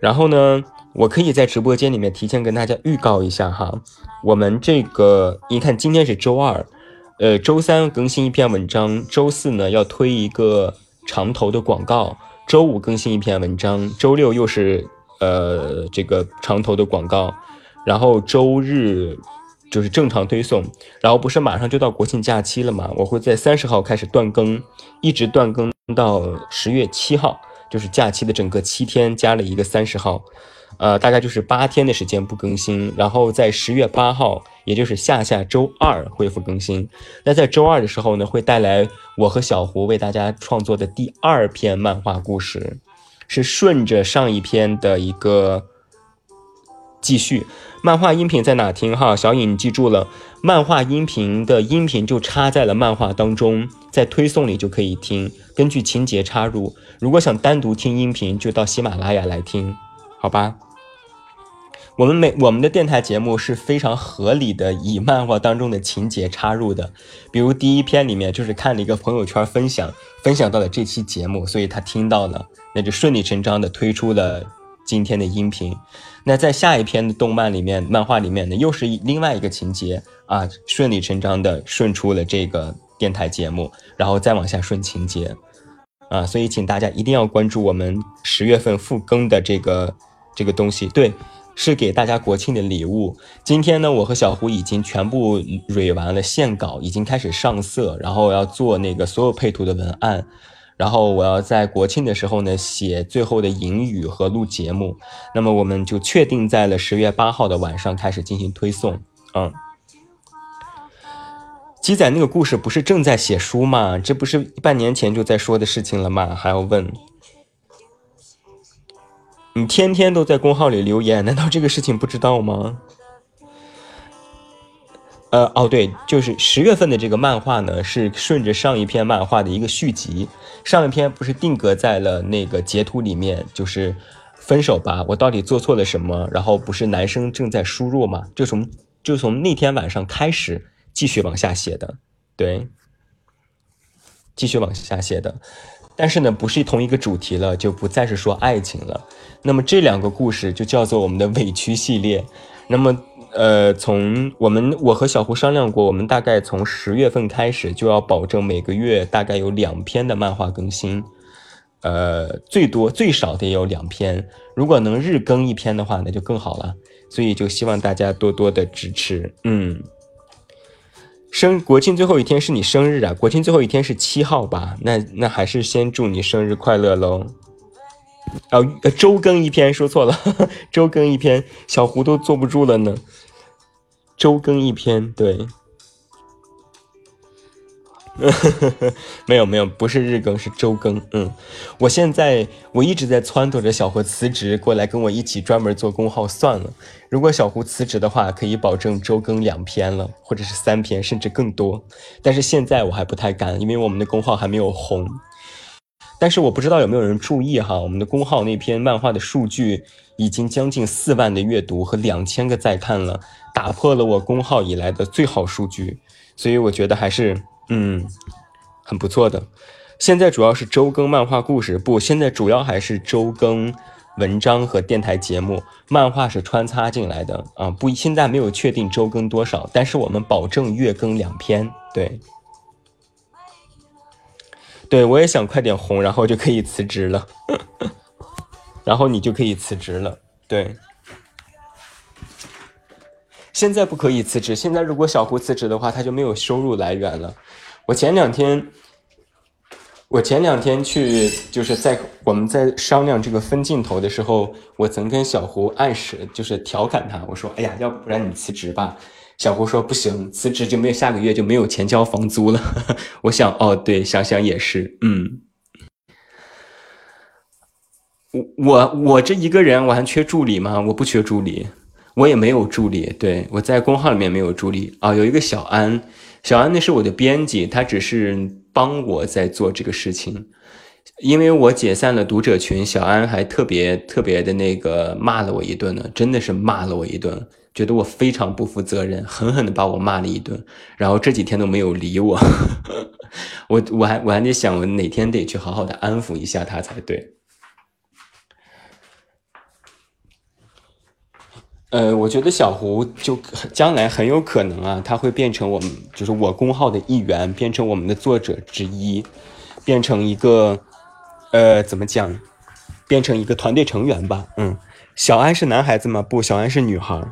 然后呢？我可以在直播间里面提前跟大家预告一下哈，我们这个你看今天是周二，呃，周三更新一篇文章，周四呢要推一个长头的广告，周五更新一篇文章，周六又是呃这个长头的广告，然后周日就是正常推送，然后不是马上就到国庆假期了嘛，我会在三十号开始断更，一直断更到十月七号，就是假期的整个七天加了一个三十号。呃，大概就是八天的时间不更新，然后在十月八号，也就是下下周二恢复更新。那在周二的时候呢，会带来我和小胡为大家创作的第二篇漫画故事，是顺着上一篇的一个继续。漫画音频在哪听哈？小颖，你记住了，漫画音频的音频就插在了漫画当中，在推送里就可以听，根据情节插入。如果想单独听音频，就到喜马拉雅来听，好吧？我们每我们的电台节目是非常合理的，以漫画当中的情节插入的。比如第一篇里面就是看了一个朋友圈分享，分享到了这期节目，所以他听到了，那就顺理成章的推出了今天的音频。那在下一篇的动漫里面，漫画里面呢，又是另外一个情节啊，顺理成章的顺出了这个电台节目，然后再往下顺情节啊，所以请大家一定要关注我们十月份复更的这个这个东西，对。是给大家国庆的礼物。今天呢，我和小胡已经全部蕊完了线稿，已经开始上色，然后要做那个所有配图的文案，然后我要在国庆的时候呢写最后的引语和录节目。那么我们就确定在了十月八号的晚上开始进行推送。嗯，鸡仔那个故事不是正在写书吗？这不是半年前就在说的事情了吗？还要问？你天天都在公号里留言，[laughs] 难道这个事情不知道吗？呃，哦，对，就是十月份的这个漫画呢，是顺着上一篇漫画的一个续集。上一篇不是定格在了那个截图里面，就是分手吧，我到底做错了什么？然后不是男生正在输入嘛，就从就从那天晚上开始继续往下写的，对，继续往下写的。但是呢，不是同一个主题了，就不再是说爱情了。那么这两个故事就叫做我们的委屈系列。那么，呃，从我们我和小胡商量过，我们大概从十月份开始就要保证每个月大概有两篇的漫画更新，呃，最多最少得有两篇。如果能日更一篇的话，那就更好了。所以就希望大家多多的支持，嗯。生国庆最后一天是你生日啊？国庆最后一天是七号吧？那那还是先祝你生日快乐喽！哦，周更一篇说错了，[laughs] 周更一篇，小胡都坐不住了呢。周更一篇，对。[laughs] 没有没有，不是日更，是周更。嗯，我现在我一直在撺掇着小胡辞职过来跟我一起专门做公号算了。如果小胡辞职的话，可以保证周更两篇了，或者是三篇，甚至更多。但是现在我还不太敢，因为我们的公号还没有红。但是我不知道有没有人注意哈，我们的公号那篇漫画的数据已经将近四万的阅读和两千个再看了，打破了我公号以来的最好数据。所以我觉得还是。嗯，很不错的。现在主要是周更漫画故事，不，现在主要还是周更文章和电台节目，漫画是穿插进来的啊。不，现在没有确定周更多少，但是我们保证月更两篇。对，对我也想快点红，然后就可以辞职了，[laughs] 然后你就可以辞职了。对。现在不可以辞职。现在如果小胡辞职的话，他就没有收入来源了。我前两天，我前两天去，就是在我们在商量这个分镜头的时候，我曾跟小胡暗示，就是调侃他，我说：“哎呀，要不然你辞职吧。”小胡说：“不行，辞职就没有下个月就没有钱交房租了。[laughs] ”我想，哦，对，想想也是，嗯。我我我这一个人，我还缺助理吗？我不缺助理。我也没有助理，对我在公号里面没有助理啊，有一个小安，小安那是我的编辑，他只是帮我在做这个事情。因为我解散了读者群，小安还特别特别的那个骂了我一顿呢，真的是骂了我一顿，觉得我非常不负责任，狠狠的把我骂了一顿，然后这几天都没有理我，[laughs] 我我还我还得想，我哪天得去好好的安抚一下他才对。呃，我觉得小胡就将来很有可能啊，他会变成我们就是我公号的一员，变成我们的作者之一，变成一个呃怎么讲，变成一个团队成员吧。嗯，小安是男孩子吗？不，小安是女孩。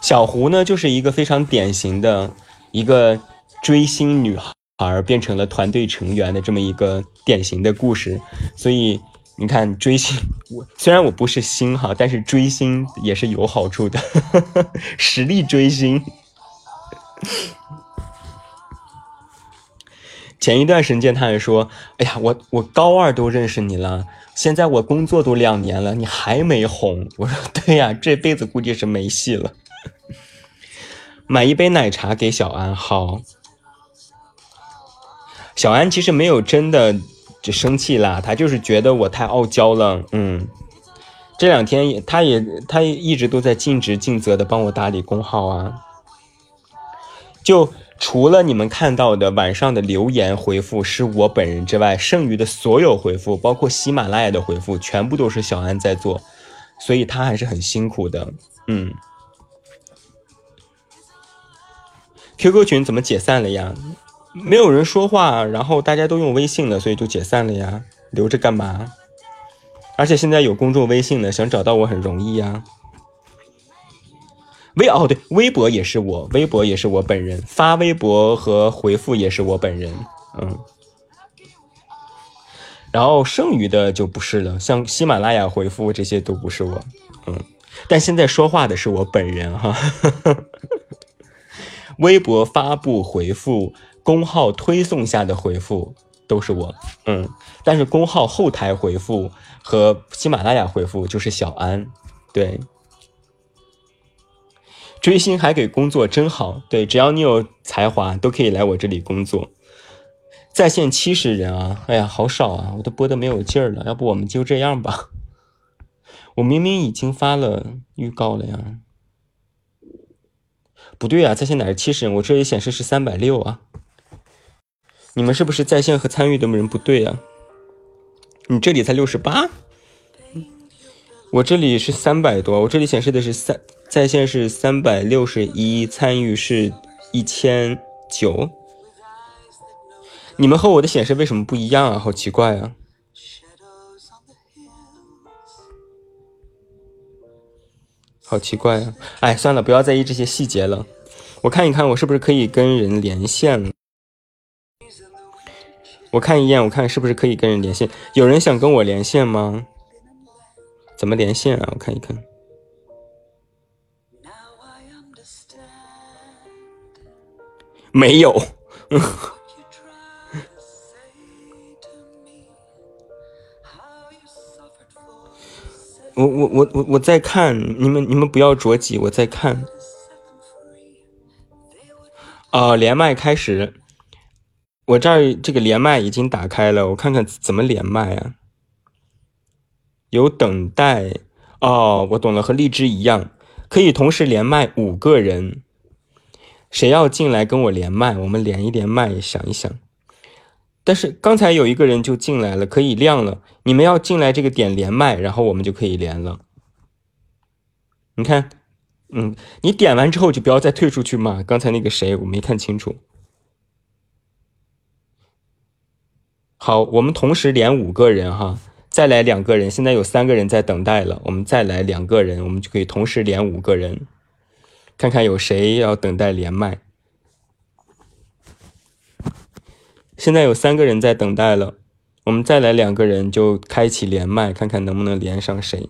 小胡呢，就是一个非常典型的一个追星女孩变成了团队成员的这么一个典型的故事，所以。你看追星，我虽然我不是星哈，但是追星也是有好处的，[laughs] 实力追星。前一段时间他还说：“哎呀，我我高二都认识你了，现在我工作都两年了，你还没红。”我说：“对呀，这辈子估计是没戏了。”买一杯奶茶给小安，好。小安其实没有真的。就生气啦，他就是觉得我太傲娇了。嗯，这两天他也他一直都在尽职尽责的帮我打理工号啊。就除了你们看到的晚上的留言回复是我本人之外，剩余的所有回复，包括喜马拉雅的回复，全部都是小安在做，所以他还是很辛苦的。嗯，QQ 群怎么解散了呀？没有人说话，然后大家都用微信了，所以就解散了呀。留着干嘛？而且现在有公众微信的，想找到我很容易呀。微哦对，微博也是我，微博也是我本人发微博和回复也是我本人，嗯。然后剩余的就不是了，像喜马拉雅回复这些都不是我，嗯。但现在说话的是我本人哈。[laughs] 微博发布回复，公号推送下的回复都是我，嗯。但是公号后台回复和喜马拉雅回复就是小安，对。追星还给工作真好，对，只要你有才华，都可以来我这里工作。在线七十人啊，哎呀，好少啊，我都播的没有劲儿了。要不我们就这样吧？我明明已经发了预告了呀。不对啊，在线哪是七十人？我这里显示是三百六啊。你们是不是在线和参与的人不对啊？你这里才六十八，我这里是三百多，我这里显示的是三。在线是三百六十一，参与是一千九。你们和我的显示为什么不一样啊？好奇怪啊！好奇怪啊！哎，算了，不要在意这些细节了。我看一看，我是不是可以跟人连线了？我看一眼，我看是不是可以跟人连线？有人想跟我连线吗？怎么连线啊？我看一看。没有，[laughs] 我我我我我在看你们，你们不要着急，我在看。啊，连麦开始，我这儿这个连麦已经打开了，我看看怎么连麦啊？有等待哦，我懂了，和荔枝一样，可以同时连麦五个人。谁要进来跟我连麦？我们连一连麦，想一想。但是刚才有一个人就进来了，可以亮了。你们要进来这个点连麦，然后我们就可以连了。你看，嗯，你点完之后就不要再退出去嘛。刚才那个谁，我没看清楚。好，我们同时连五个人哈，再来两个人。现在有三个人在等待了，我们再来两个人，我们就可以同时连五个人。看看有谁要等待连麦？现在有三个人在等待了，我们再来两个人就开启连麦，看看能不能连上谁。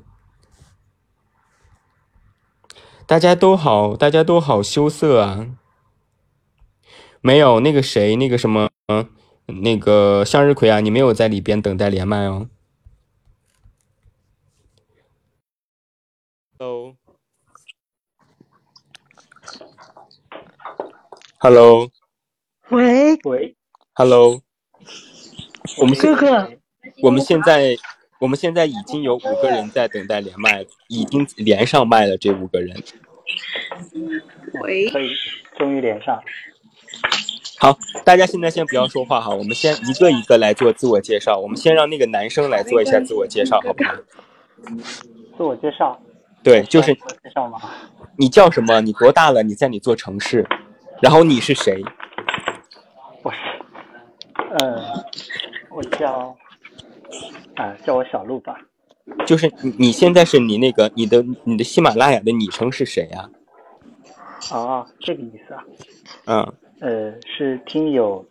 大家都好，大家都好羞涩啊！没有那个谁，那个什么，嗯那个向日葵啊，你没有在里边等待连麦哦。Hello。Hello，喂喂，Hello，我们哥哥，我们现在我们现在已经有五个人在等待连麦，已经连上麦了。这五个人，喂，可以，终于连上。好，大家现在先不要说话哈，我们先一个一个来做自我介绍。我们先让那个男生来做一下自我介绍，[laughs] 好不好？自我介绍。对，就是介绍吗？你叫什么？你多大了？你在哪座城市？然后你是谁？我是，呃，我叫，啊，叫我小鹿吧。就是你，你现在是你那个你的你的喜马拉雅的昵称是谁呀？哦，这个意思啊。嗯。呃，是听友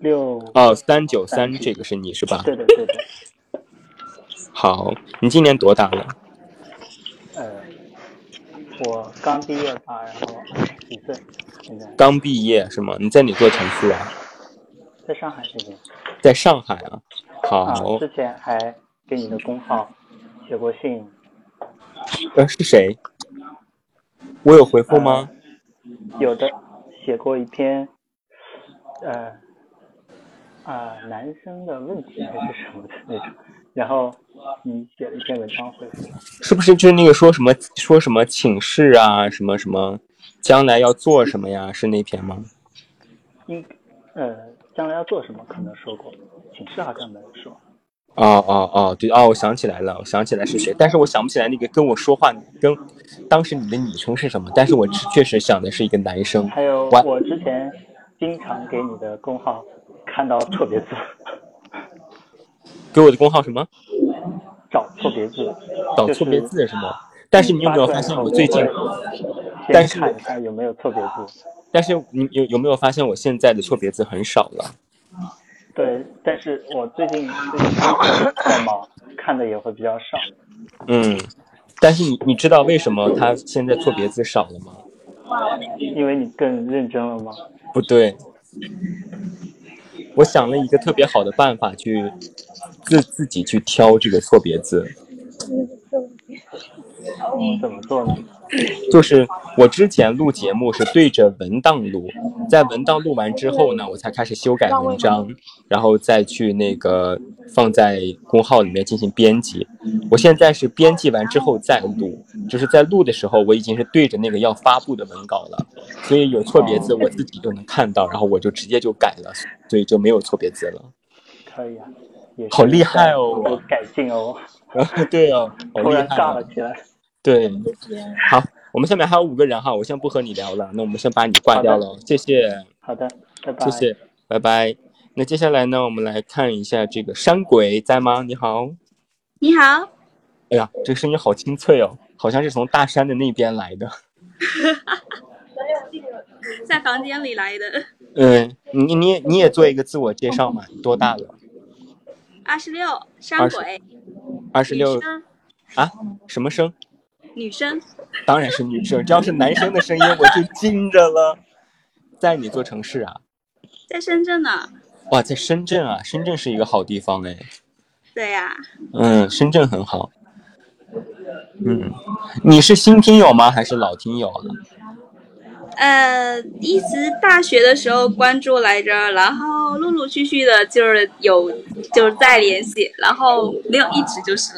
六。哦，三九三，这个是你是吧？对的，对的。好，你今年多大了？呃，我刚毕业吧，然后几岁？现在刚毕业是吗？你在哪座城市啊？在上海这边。在上海啊，好。之前还给你的工号写过信。呃，是谁？我有回复吗？有的，写过一篇，呃，啊，男生的问题还是什么的那种，然后你写了一篇文章回复。是不是就是那个说什么说什么寝室啊，什么什么？将来要做什么呀？是那篇吗？应，呃，将来要做什么可能说过，寝室好像没有说。哦哦哦，对哦，我想起来了，我想起来是谁，但是我想不起来那个跟我说话跟当时你的昵称是什么，但是我确实想的是一个男生。还有我之前经常给你的工号看到错别字。给我的工号什么？找错别字，找错别字是吗？但是你有没有发现我最近？但是看一下有没有错别字。但是你有有没有发现我现在的错别字很少了？对，但是我最近最近在忙，看的也会比较少。嗯，但是你你知道为什么他现在错别字少了吗？因为你更认真了吗？不对，我想了一个特别好的办法去自自己去挑这个错别字。怎么做呢？就是我之前录节目是对着文档录，在文档录完之后呢，我才开始修改文章，然后再去那个放在公号里面进行编辑。我现在是编辑完之后再录，就是在录的时候我已经是对着那个要发布的文稿了，所以有错别字我自己就能看到，然后我就直接就改了，所以就没有错别字了。可以啊，好厉害哦！改进哦。[laughs] 对哦，突然炸了起来。对，好，我们下面还有五个人哈，我先不和你聊了，那我们先把你挂掉了，谢谢。好的，拜拜。谢谢，拜拜。那接下来呢，我们来看一下这个山鬼在吗？你好。你好。哎呀，这个声音好清脆哦，好像是从大山的那边来的。[laughs] 在房间里来的。嗯，你你你也做一个自我介绍嘛？多大了？二十六，山鬼。二十六。啊？什么声？女生，当然是女生。只要是男生的声音，我就惊着了。在哪座城市啊？在深圳呢。哇，在深圳啊！深圳是一个好地方哎。对呀。嗯，深圳很好。嗯，你是新听友吗？还是老听友啊？呃，一直大学的时候关注来着，然后陆陆续续的，就是有，就是在联系，然后没有一直就是。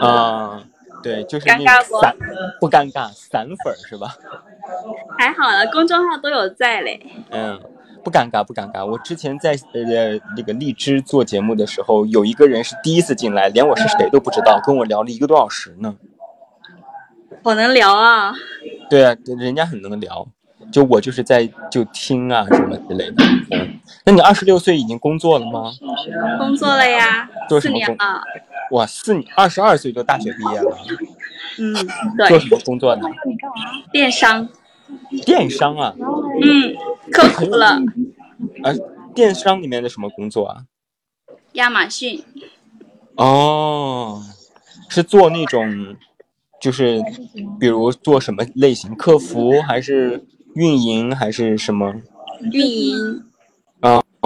啊。对，就是那散不尴尬，散粉是吧？[laughs] 还好了，公众号都有在嘞。嗯，不尴尬，不尴尬。我之前在呃那个荔枝做节目的时候，有一个人是第一次进来，连我是谁都不知道，跟我聊了一个多小时呢。好能聊啊！对啊，人家很能聊，就我就是在就听啊什么之类的。嗯，那你二十六岁已经工作了吗？工作了呀，四年了。哇，四年二十二岁就大学毕业了，嗯，对，做什么工作呢？电商。电商啊？嗯，客服了。啊，电商里面的什么工作啊？亚马逊。哦，是做那种，就是比如做什么类型？客服还是运营还是什么？运营。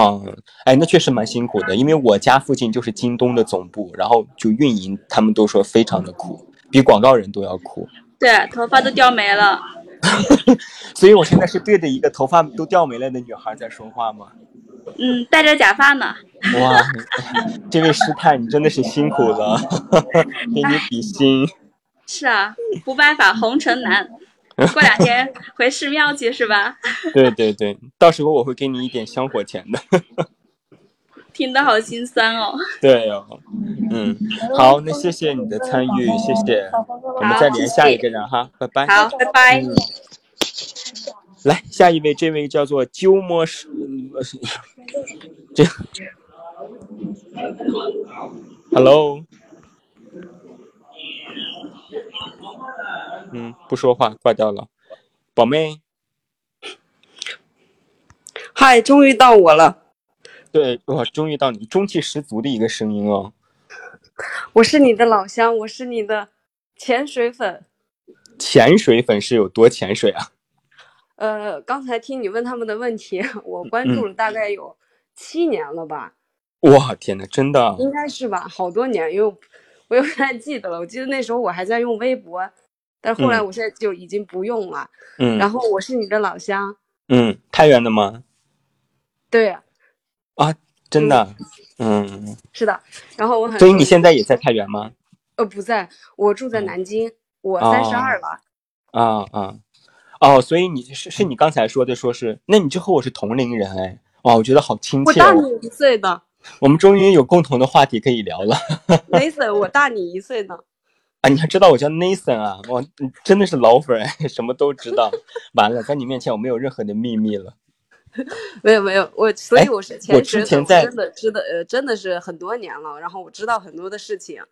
啊。嗯，哎，那确实蛮辛苦的，因为我家附近就是京东的总部，然后就运营，他们都说非常的苦，比广告人都要苦。对，头发都掉没了。[laughs] 所以我现在是对着一个头发都掉没了的女孩在说话吗？嗯，戴着假发呢。哇，这位师太，你真的是辛苦了，[laughs] 给你比心。是啊，不办法，红尘难。[laughs] 过两天回寺庙去是吧？对对对，到时候我会给你一点香火钱的。[laughs] 听得好心酸哦。对哦，嗯，好，那谢谢你的参与，谢谢。我们再连下一个人哈，拜拜。好，拜拜。来，下一位，这位叫做鸠摩什，[laughs] 这，Hello。嗯，不说话，挂掉了。宝妹，嗨，终于到我了。对，哇，终于到你，中气十足的一个声音哦。我是你的老乡，我是你的潜水粉。潜水粉是有多潜水啊？呃，刚才听你问他们的问题，[laughs] 我关注了大概有七年了吧。哇，天呐，真的？应该是吧，好多年，因为我也不太记得了。我记得那时候我还在用微博。但是后来我现在就已经不用了，嗯，然后我是你的老乡，嗯，太原的吗？对，啊，真的，嗯，是的，然后我很，所以你现在也在太原吗？呃，不在，我住在南京，我三十二了，啊啊，哦，所以你是是你刚才说的，说是，那你就和我是同龄人哎，哇，我觉得好亲切，哦我大你一岁的，[laughs] 我们终于有共同的话题可以聊了，[laughs] Nathan，，我大你一岁呢。啊，你还知道我叫 Nathan 啊？我真的是老粉，[laughs] 什么都知道。完了，在你面前我没有任何的秘密了。没有没有，我所以我是我之前在真的知道呃真的是很多年了，然后我知道很多的事情。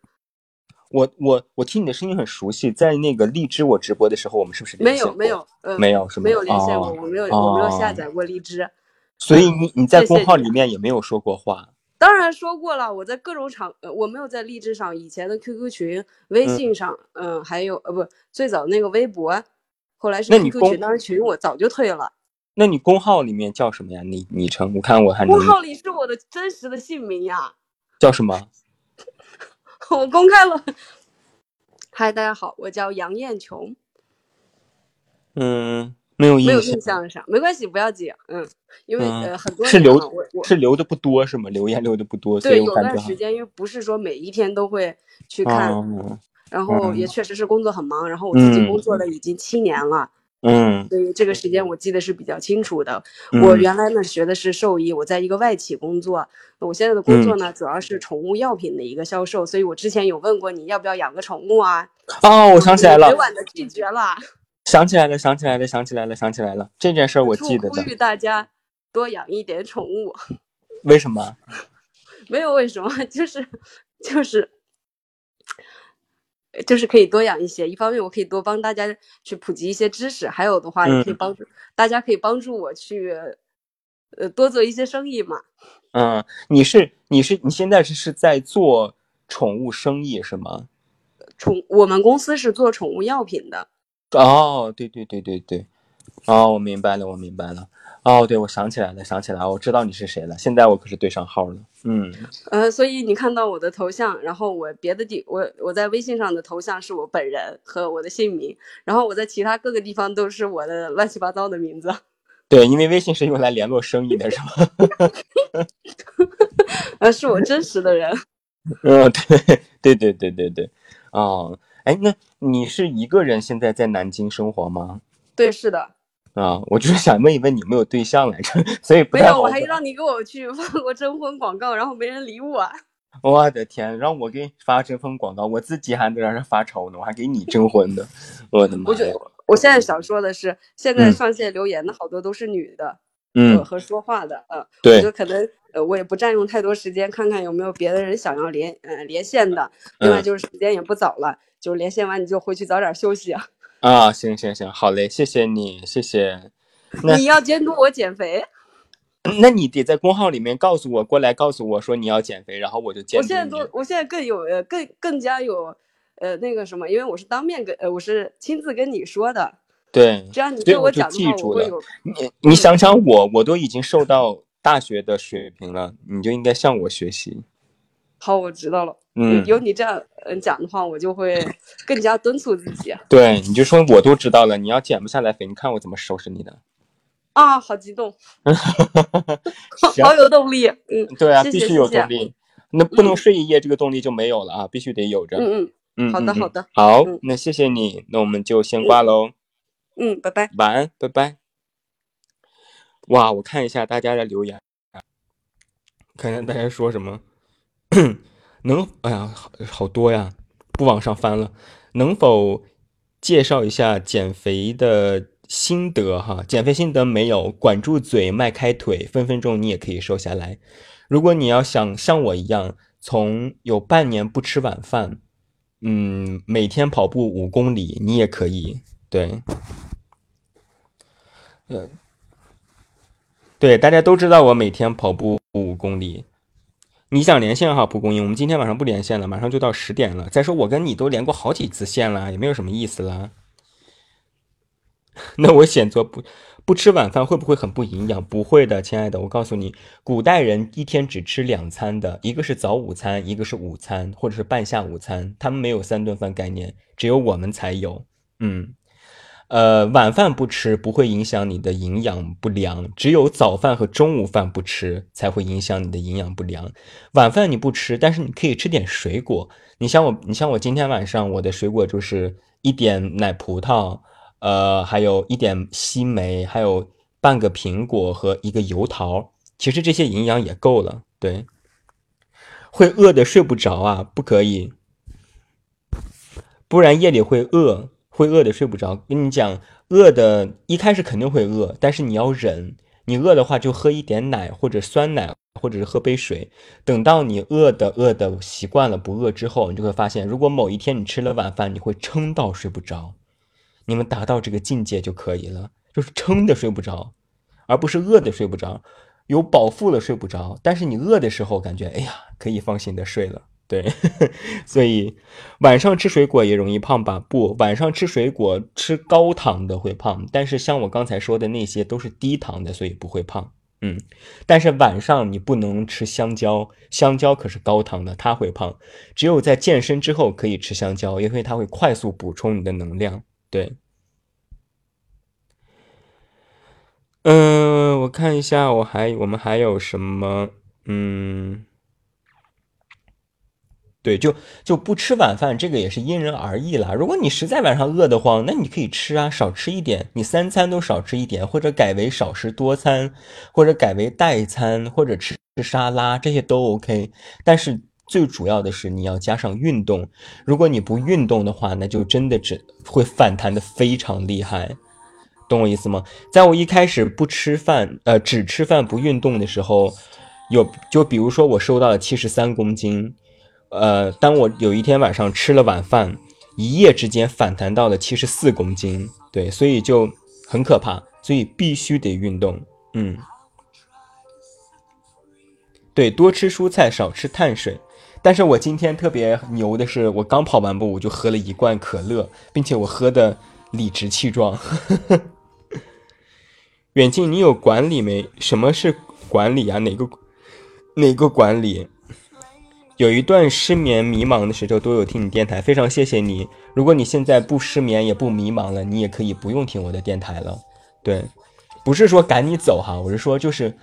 我我我听你的声音很熟悉，在那个荔枝我直播的时候，我们是不是没有没有，呃，没有是吗？没有连线过，哦我没有我没有下哦载过荔枝。所以你你在公号里面也没有说过话。当然说过了，我在各种场，呃，我没有在励志上，以前的 QQ 群、微信上，嗯、还有呃不，最早那个微博，后来是 QQ 群，当时群我早就退了。那你公号里面叫什么呀？昵昵称？我看我还能公号里是我的真实的姓名呀，叫什么？[laughs] 我公开了。嗨，大家好，我叫杨艳琼，嗯，没有印没有象印象上，没关系，不要紧，嗯，因为、嗯呃很多是留我我是留的不多是吗？留言留的不多，对有段时间，因为不是说每一天都会去看，哦，然后也嗯确实是工作很忙，然后我自己嗯工作了已经七年了。嗯所以这个时间我记得是比较清楚的。我嗯原来呢学的是兽医，我在一个外企工作。我现在的工作嗯呢主要是宠物药品的一个销售，所以我之前有问过你要不要养个宠物啊？哦，我想起来了委，婉的拒绝了。想起来了，想起来了，想起来了，想起来了，这件事儿我记得的。呼吁大家多养一点宠物，[laughs] 为什么？[laughs] 没有为什么，就是就是。就是可以多养一些，一方面我可以多帮大家去普及一些知识，还有的话也可以嗯帮助、大家可以帮助我去，呃，多做一些生意嘛。嗯，你是你是你现在是是在做宠物生意是吗？宠，我们公司是做宠物药品的。哦，对对对对对，哦，我明白了，我明白了。哦，对，我想起来了，想起来了，我知道你是谁了。现在我可是对上号了。嗯，呃，所以你看到我的头像，然后我别的地，我我在微信上的头像是我本人和我的姓名，然后我在其他各个地方都是我的乱七八糟的名字。[laughs] 对，因为微信是用来联络生意的，是吗？[laughs] 呃，是我真实的人。嗯，对对对对对对。哦，哎，那你是一个人现在在南京生活吗？对，是的，啊，我就是想问一问你有没有对象来着，[laughs] 所以不没有，我还让你给我去发过征婚广告，然后没人理我。[laughs] 我的天，让我给你发征婚广告，我自己还在那儿发愁呢，我还给你征婚呢，我的妈呀！我觉得我现在想说的是，现在嗯上线留言的好多都是女的，呃嗯，和说话的，呃，我对就可能呃，我也不占用太多时间，看看有没有别的人想要连呃连线的。另外嗯就是时间也不早了，就是连线完你就回去早点休息啊。[laughs] 啊，行行行，好嘞，谢谢你，谢谢。你要监督我减肥，[clears throat] 那你得在公号里面告诉我，过来告诉我说你要减肥，然后我就监督你。我现在都我现在更有呃更更加有呃那个什么，因为我是当面跟呃我是亲自跟你说的，对，这样你对我讲的话，记住了我会有你你想想我，我都已经受到大学的水平了，你就应该向我学习。好，我知道了。嗯，有你这样嗯讲的话，我就会更加敦促自己对，你就说我都知道了，你要减不下来肥，你看我怎么收拾你的。啊！好激动，[laughs] 行好有动力，嗯对啊，谢必须有动力。那不能嗯睡一夜，这个动力就没有了啊，必须得有着。嗯嗯嗯，嗯嗯好的好的好嗯，那谢谢你，那我们就先挂喽，嗯，拜拜。晚安，拜拜。哇，我看一下大家的留言，看看大家说什么。能，哎呀，好好多呀，不往上翻了。能否介绍一下减肥的心得哈？减肥心得没有，管住嘴，迈开腿，分分钟你也可以瘦下来。如果你要想像我一样，从有半年不吃晚饭，嗯，每天跑步五公里，你也可以。对，呃，对，大家都知道我每天跑步五公里。你想连线哈，蒲公英，我们今天晚上不连线了，马上就到十点了。再说我跟你都连过好几次线了，也没有什么意思啦。[laughs] 那我选择不不吃晚饭会不会很不营养？不会的，亲爱的，我告诉你，古代人一天只吃两餐的，一个是早午餐，一个是午餐或者是半下午餐，他们没有三顿饭概念，只有我们才有。嗯，呃，晚饭不吃不会影响你的营养不良，只有早饭和中午饭不吃才会影响你的营养不良。晚饭你不吃，但是你可以吃点水果。你像我，你像我今天晚上我的水果就是一点奶葡萄，呃，还有一点西梅，还有半个苹果和一个油桃。其实这些营养也够了。对，会饿的睡不着啊，不可以，不然夜里会饿，会饿的睡不着。跟你讲，饿的一开始肯定会饿，但是你要忍。你饿的话就喝一点奶或者酸奶或者是喝杯水。等到你饿的饿的习惯了不饿之后，你就会发现，如果某一天你吃了晚饭，你会撑到睡不着。你们达到这个境界就可以了，就是撑的睡不着，而不是饿的睡不着。有饱腹了睡不着，但是你饿的时候感觉，哎呀，可以放心的睡了。对，[laughs] 所以晚上吃水果也容易胖吧？不，晚上吃水果吃高糖的会胖，但是像我刚才说的那些都是低糖的，所以不会胖。嗯，但是晚上你不能吃香蕉，香蕉可是高糖的，它会胖。只有在健身之后可以吃香蕉，因为它会快速补充你的能量。对。嗯，我看一下，我还我们还有什么？嗯。对，就就不吃晚饭，这个也是因人而异啦。如果你实在晚上饿得慌，那你可以吃啊，少吃一点，你三餐都少吃一点，或者改为少食多餐，或者改为代餐，或者吃沙拉，这些都 OK。但是最主要的是你要加上运动。如果你不运动的话，那就真的只会反弹的非常厉害，懂我意思吗？在我一开始不吃饭，呃，只吃饭不运动的时候，有就比如说我瘦到了七十三公斤。呃，当我有一天晚上吃了晚饭，一夜之间反弹到了七十四公斤，对，所以就很可怕，所以必须得运动，嗯，对，多吃蔬菜，少吃碳水。但是我今天特别牛的是，我刚跑完步，我就喝了一罐可乐，并且我喝的理直气壮。[laughs] 远近，你有管理没？什么是管理啊？哪个哪个管理？有一段失眠迷茫的时候，都有听你电台，非常谢谢你。如果你现在不失眠也不迷茫了，你也可以不用听我的电台了。对，不是说赶你走哈，我是说就是，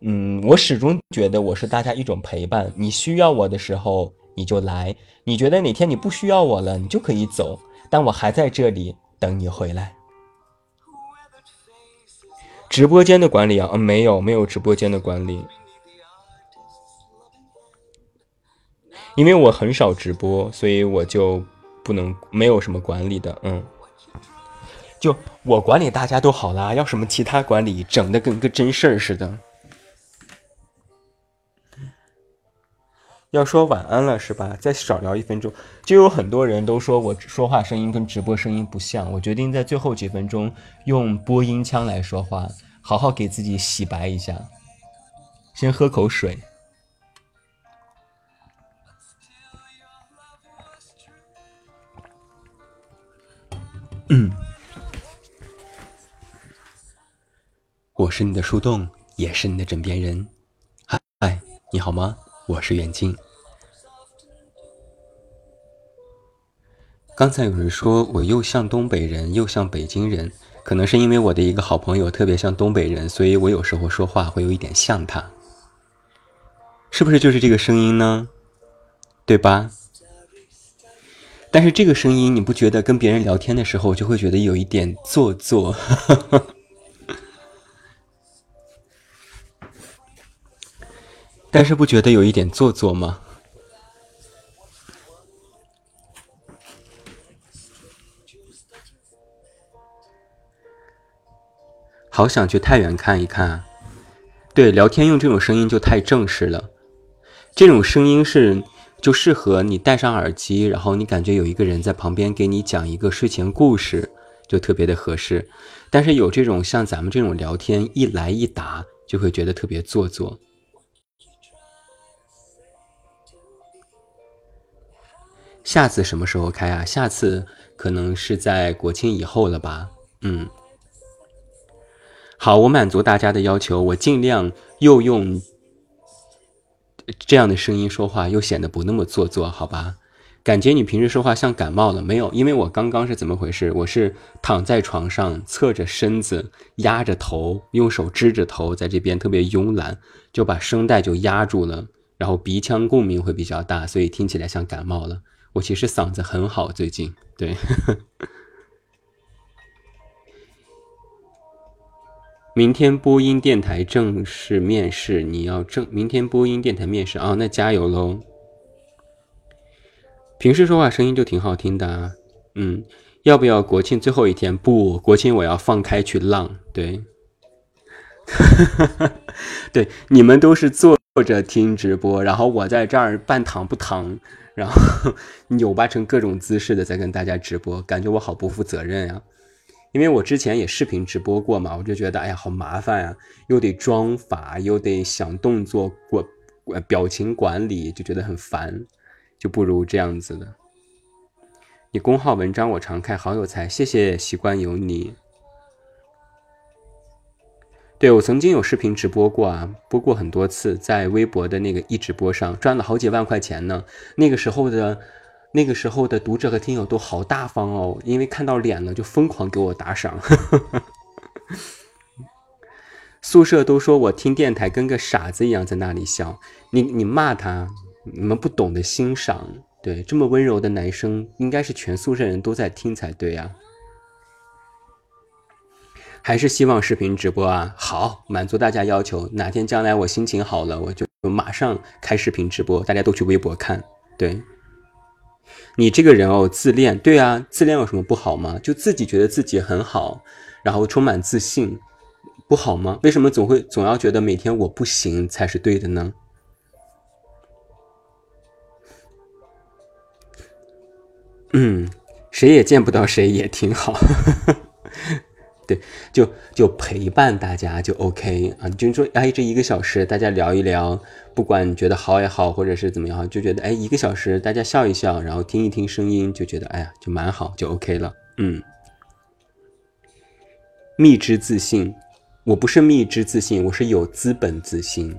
嗯，我始终觉得我是大家一种陪伴。你需要我的时候你就来，你觉得哪天你不需要我了，你就可以走，但我还在这里等你回来。直播间的管理啊，没有没有直播间的管理。因为我很少直播，所以我就不能没有什么管理的，嗯，就我管理大家都好啦，要什么其他管理，整的跟个真事儿似的。要说晚安了是吧？再少聊一分钟，就有很多人都说我说话声音跟直播声音不像，我决定在最后几分钟用播音腔来说话，好好给自己洗白一下。先喝口水。嗯，我是你的树洞，也是你的枕边人。嗨，你好吗？我是远近。刚才有人说我又像东北人又像北京人，可能是因为我的一个好朋友特别像东北人，所以我有时候说话会有一点像他。是不是就是这个声音呢？对吧？但是这个声音，你不觉得跟别人聊天的时候就会觉得有一点做作？[laughs] 但是不觉得有一点做作吗？好想去太原看一看。对，聊天用这种声音就太正式了。这种声音是。就适合你戴上耳机，然后你感觉有一个人在旁边给你讲一个睡前故事，就特别的合适。但是有这种像咱们这种聊天一来一答，就会觉得特别做作。下次什么时候开啊？下次可能是在国庆以后了吧？嗯，好，我满足大家的要求，我尽量又用。这样的声音说话又显得不那么做作，好吧？感觉你平时说话像感冒了没有？因为我刚刚是怎么回事？我是躺在床上，侧着身子，压着头，用手支着头，在这边特别慵懒，就把声带就压住了，然后鼻腔共鸣会比较大，所以听起来像感冒了。我其实嗓子很好，最近对。明天播音电台正式面试，你要正明天播音电台面试啊，那加油喽！平时说话声音就挺好听的啊，嗯，要不要国庆最后一天？不，国庆我要放开去浪，对，[laughs] 对，你们都是坐着听直播，然后我在这儿半躺不躺，然后 [laughs] 扭巴成各种姿势的在跟大家直播，感觉我好不负责任呀。因为我之前也视频直播过嘛，我就觉得哎呀好麻烦呀，又得装法，又得想动作过，表情管理，就觉得很烦，就不如这样子的。你公号文章我常看，好有才，谢谢，习惯有你。对我曾经有视频直播过啊，播过很多次，在微博的那个一直播上赚了好几万块钱呢。那个时候的，那个时候的读者和听友都好大方哦，因为看到脸了就疯狂给我打赏。[laughs] 宿舍都说我听电台跟个傻子一样在那里笑，你你骂他，你们不懂得欣赏。对，这么温柔的男生，应该是全宿舍人都在听才对呀。还是希望视频直播啊，好，满足大家要求。哪天将来我心情好了，我就马上开视频直播，大家都去微博看。对，你这个人哦，自恋，对啊，自恋有什么不好吗？就自己觉得自己很好，然后充满自信，不好吗？为什么总会总要觉得每天我不行才是对的呢？嗯，谁也见不到谁也挺好。对，就就陪伴大家就 OK 啊，就说哎，这一个小时大家聊一聊，不管觉得好也好，或者是怎么样，就觉得哎，一个小时大家笑一笑，然后听一听声音，就觉得哎呀，就蛮好，就 OK 了。嗯，蜜汁自信，我不是蜜汁自信，我是有资本自信。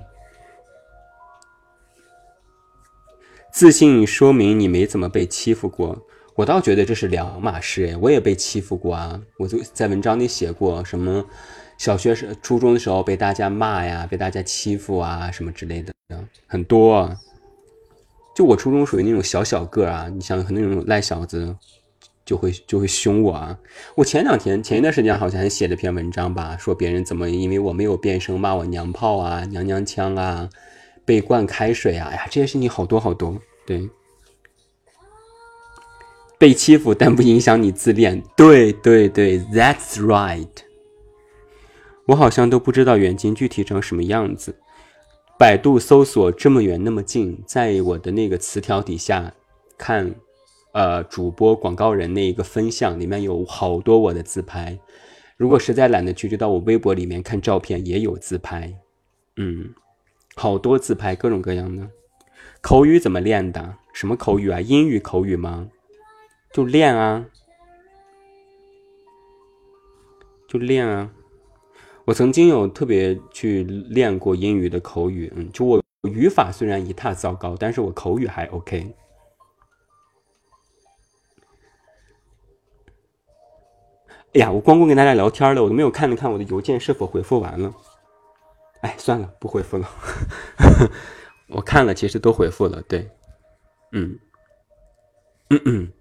自信说明你没怎么被欺负过。我倒觉得这是两码事哎，我也被欺负过啊，我就在文章里写过什么，小学时、初中的时候被大家骂呀，被大家欺负啊，什么之类的，很多。就我初中属于那种小小个啊，你想那种赖小子，就会就会凶我啊。我前两天前一段时间好像还写了篇文章吧，说别人怎么因为我没有变声骂我娘炮啊、娘娘腔啊，被灌开水啊，哎呀，这些事情好多好多，对。被欺负，但不影响你自恋。对对对，That's right。我好像都不知道远近具体长什么样子。百度搜索这么远那么近，在我的那个词条底下看，呃，主播广告人那一个分项里面有好多我的自拍。如果实在懒得去，就到我微博里面看照片，也有自拍。嗯，好多自拍，各种各样的。口语怎么练的？什么口语啊？英语口语吗？就练啊，就练啊！我曾经有特别去练过英语的口语，嗯，就我语法虽然一塌糟糕，但是我口语还 OK。哎呀，我光顾跟大家聊天了，我都没有看了看我的邮件是否回复完了。哎，算了，不回复了。[laughs] 我看了，其实都回复了，对，嗯，[coughs] 嗯嗯。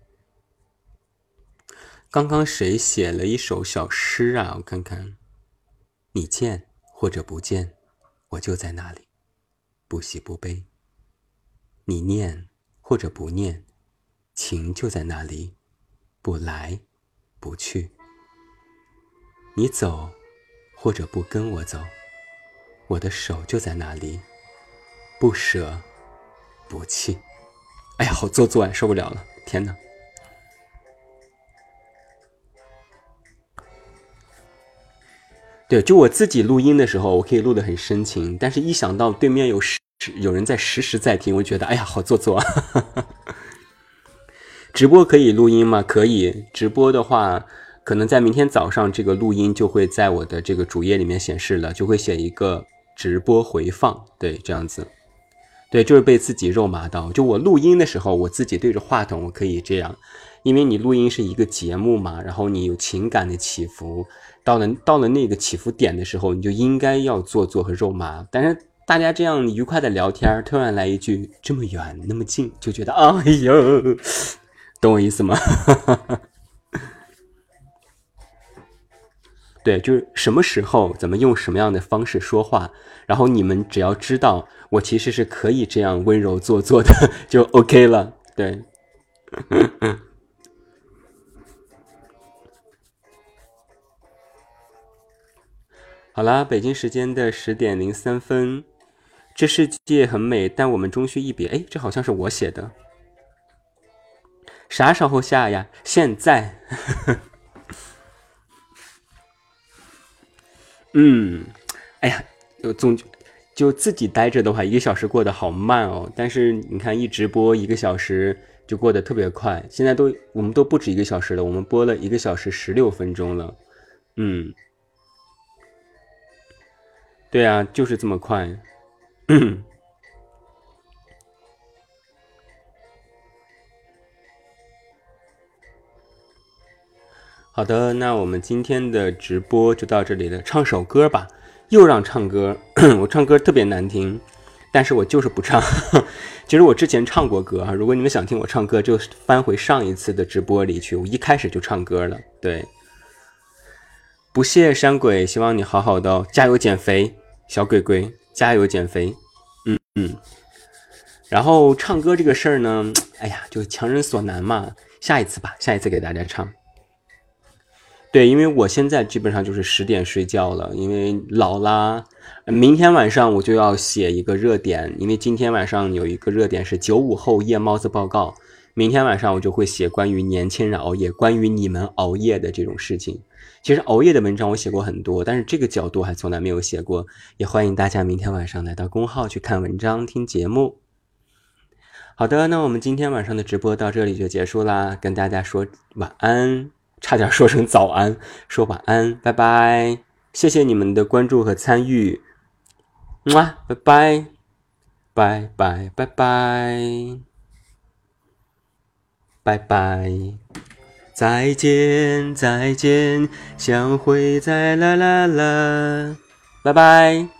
刚刚谁写了一首小诗啊？我看看，你见或者不见，我就在那里，不喜不悲。你念或者不念，情就在那里，不来不去。你走或者不跟我走，我的手就在那里，不舍不弃。哎呀，好做作啊，受不了了！天哪！对，就我自己录音的时候，我可以录的很深情，但是一想到对面有实有人在实时在听，我就觉得哎呀，好做作。[laughs] 直播可以录音吗？可以。直播的话，可能在明天早上这个录音就会在我的这个主页里面显示了，就会写一个直播回放。对，这样子。对，就是被自己肉麻到。就我录音的时候，我自己对着话筒，我可以这样，因为你录音是一个节目嘛，然后你有情感的起伏。到了到了那个起伏点的时候，你就应该要做作和肉麻。但是大家这样愉快的聊天，突然来一句这么远那么近，就觉得哎呦，[laughs] 懂我意思吗？[laughs] 对，就是什么时候怎么用什么样的方式说话，然后你们只要知道我其实是可以这样温柔做作的，就 OK 了。对。好啦，北京时间的十点零三分，这世界很美，但我们终须一别。哎，这好像是我写的。啥时候下呀？现在。[laughs] 嗯，哎呀，总就自己待着的话，一个小时过得好慢哦。但是你看，一直播一个小时就过得特别快。现在都我们都不止一个小时了，我们播了一个小时十六分钟了。嗯，对啊，就是这么快。[clears throat] 好的，那我们今天的直播就到这里了。唱首歌吧，又让唱歌，[clears throat] 我唱歌特别难听，但是我就是不唱。[laughs] 其实我之前唱过歌啊，如果你们想听我唱歌，就翻回上一次的直播里去，我一开始就唱歌了。对，不谢山鬼，希望你好好的，加油减肥，小鬼鬼，加油减肥。嗯嗯。然后唱歌这个事儿呢，[tsk] 哎呀，就强人所难嘛。下一次吧，下一次给大家唱。对，因为我现在基本上就是十点睡觉了，因为老啦。明天晚上我就要写一个热点，因为今天晚上有一个热点是九五后夜猫子报告。明天晚上我就会写关于年轻人熬夜，关于你们熬夜的这种事情。其实熬夜的文章我写过很多，但是这个角度还从来没有写过。也欢迎大家明天晚上来到公号去看文章、听节目。好的，那我们今天晚上的直播到这里就结束啦，跟大家说晚安。差点说成早安，说晚安，拜拜，谢谢你们的关注和参与，么，拜拜，拜拜拜拜，拜拜，再见再见，相会在啦啦啦，拜拜。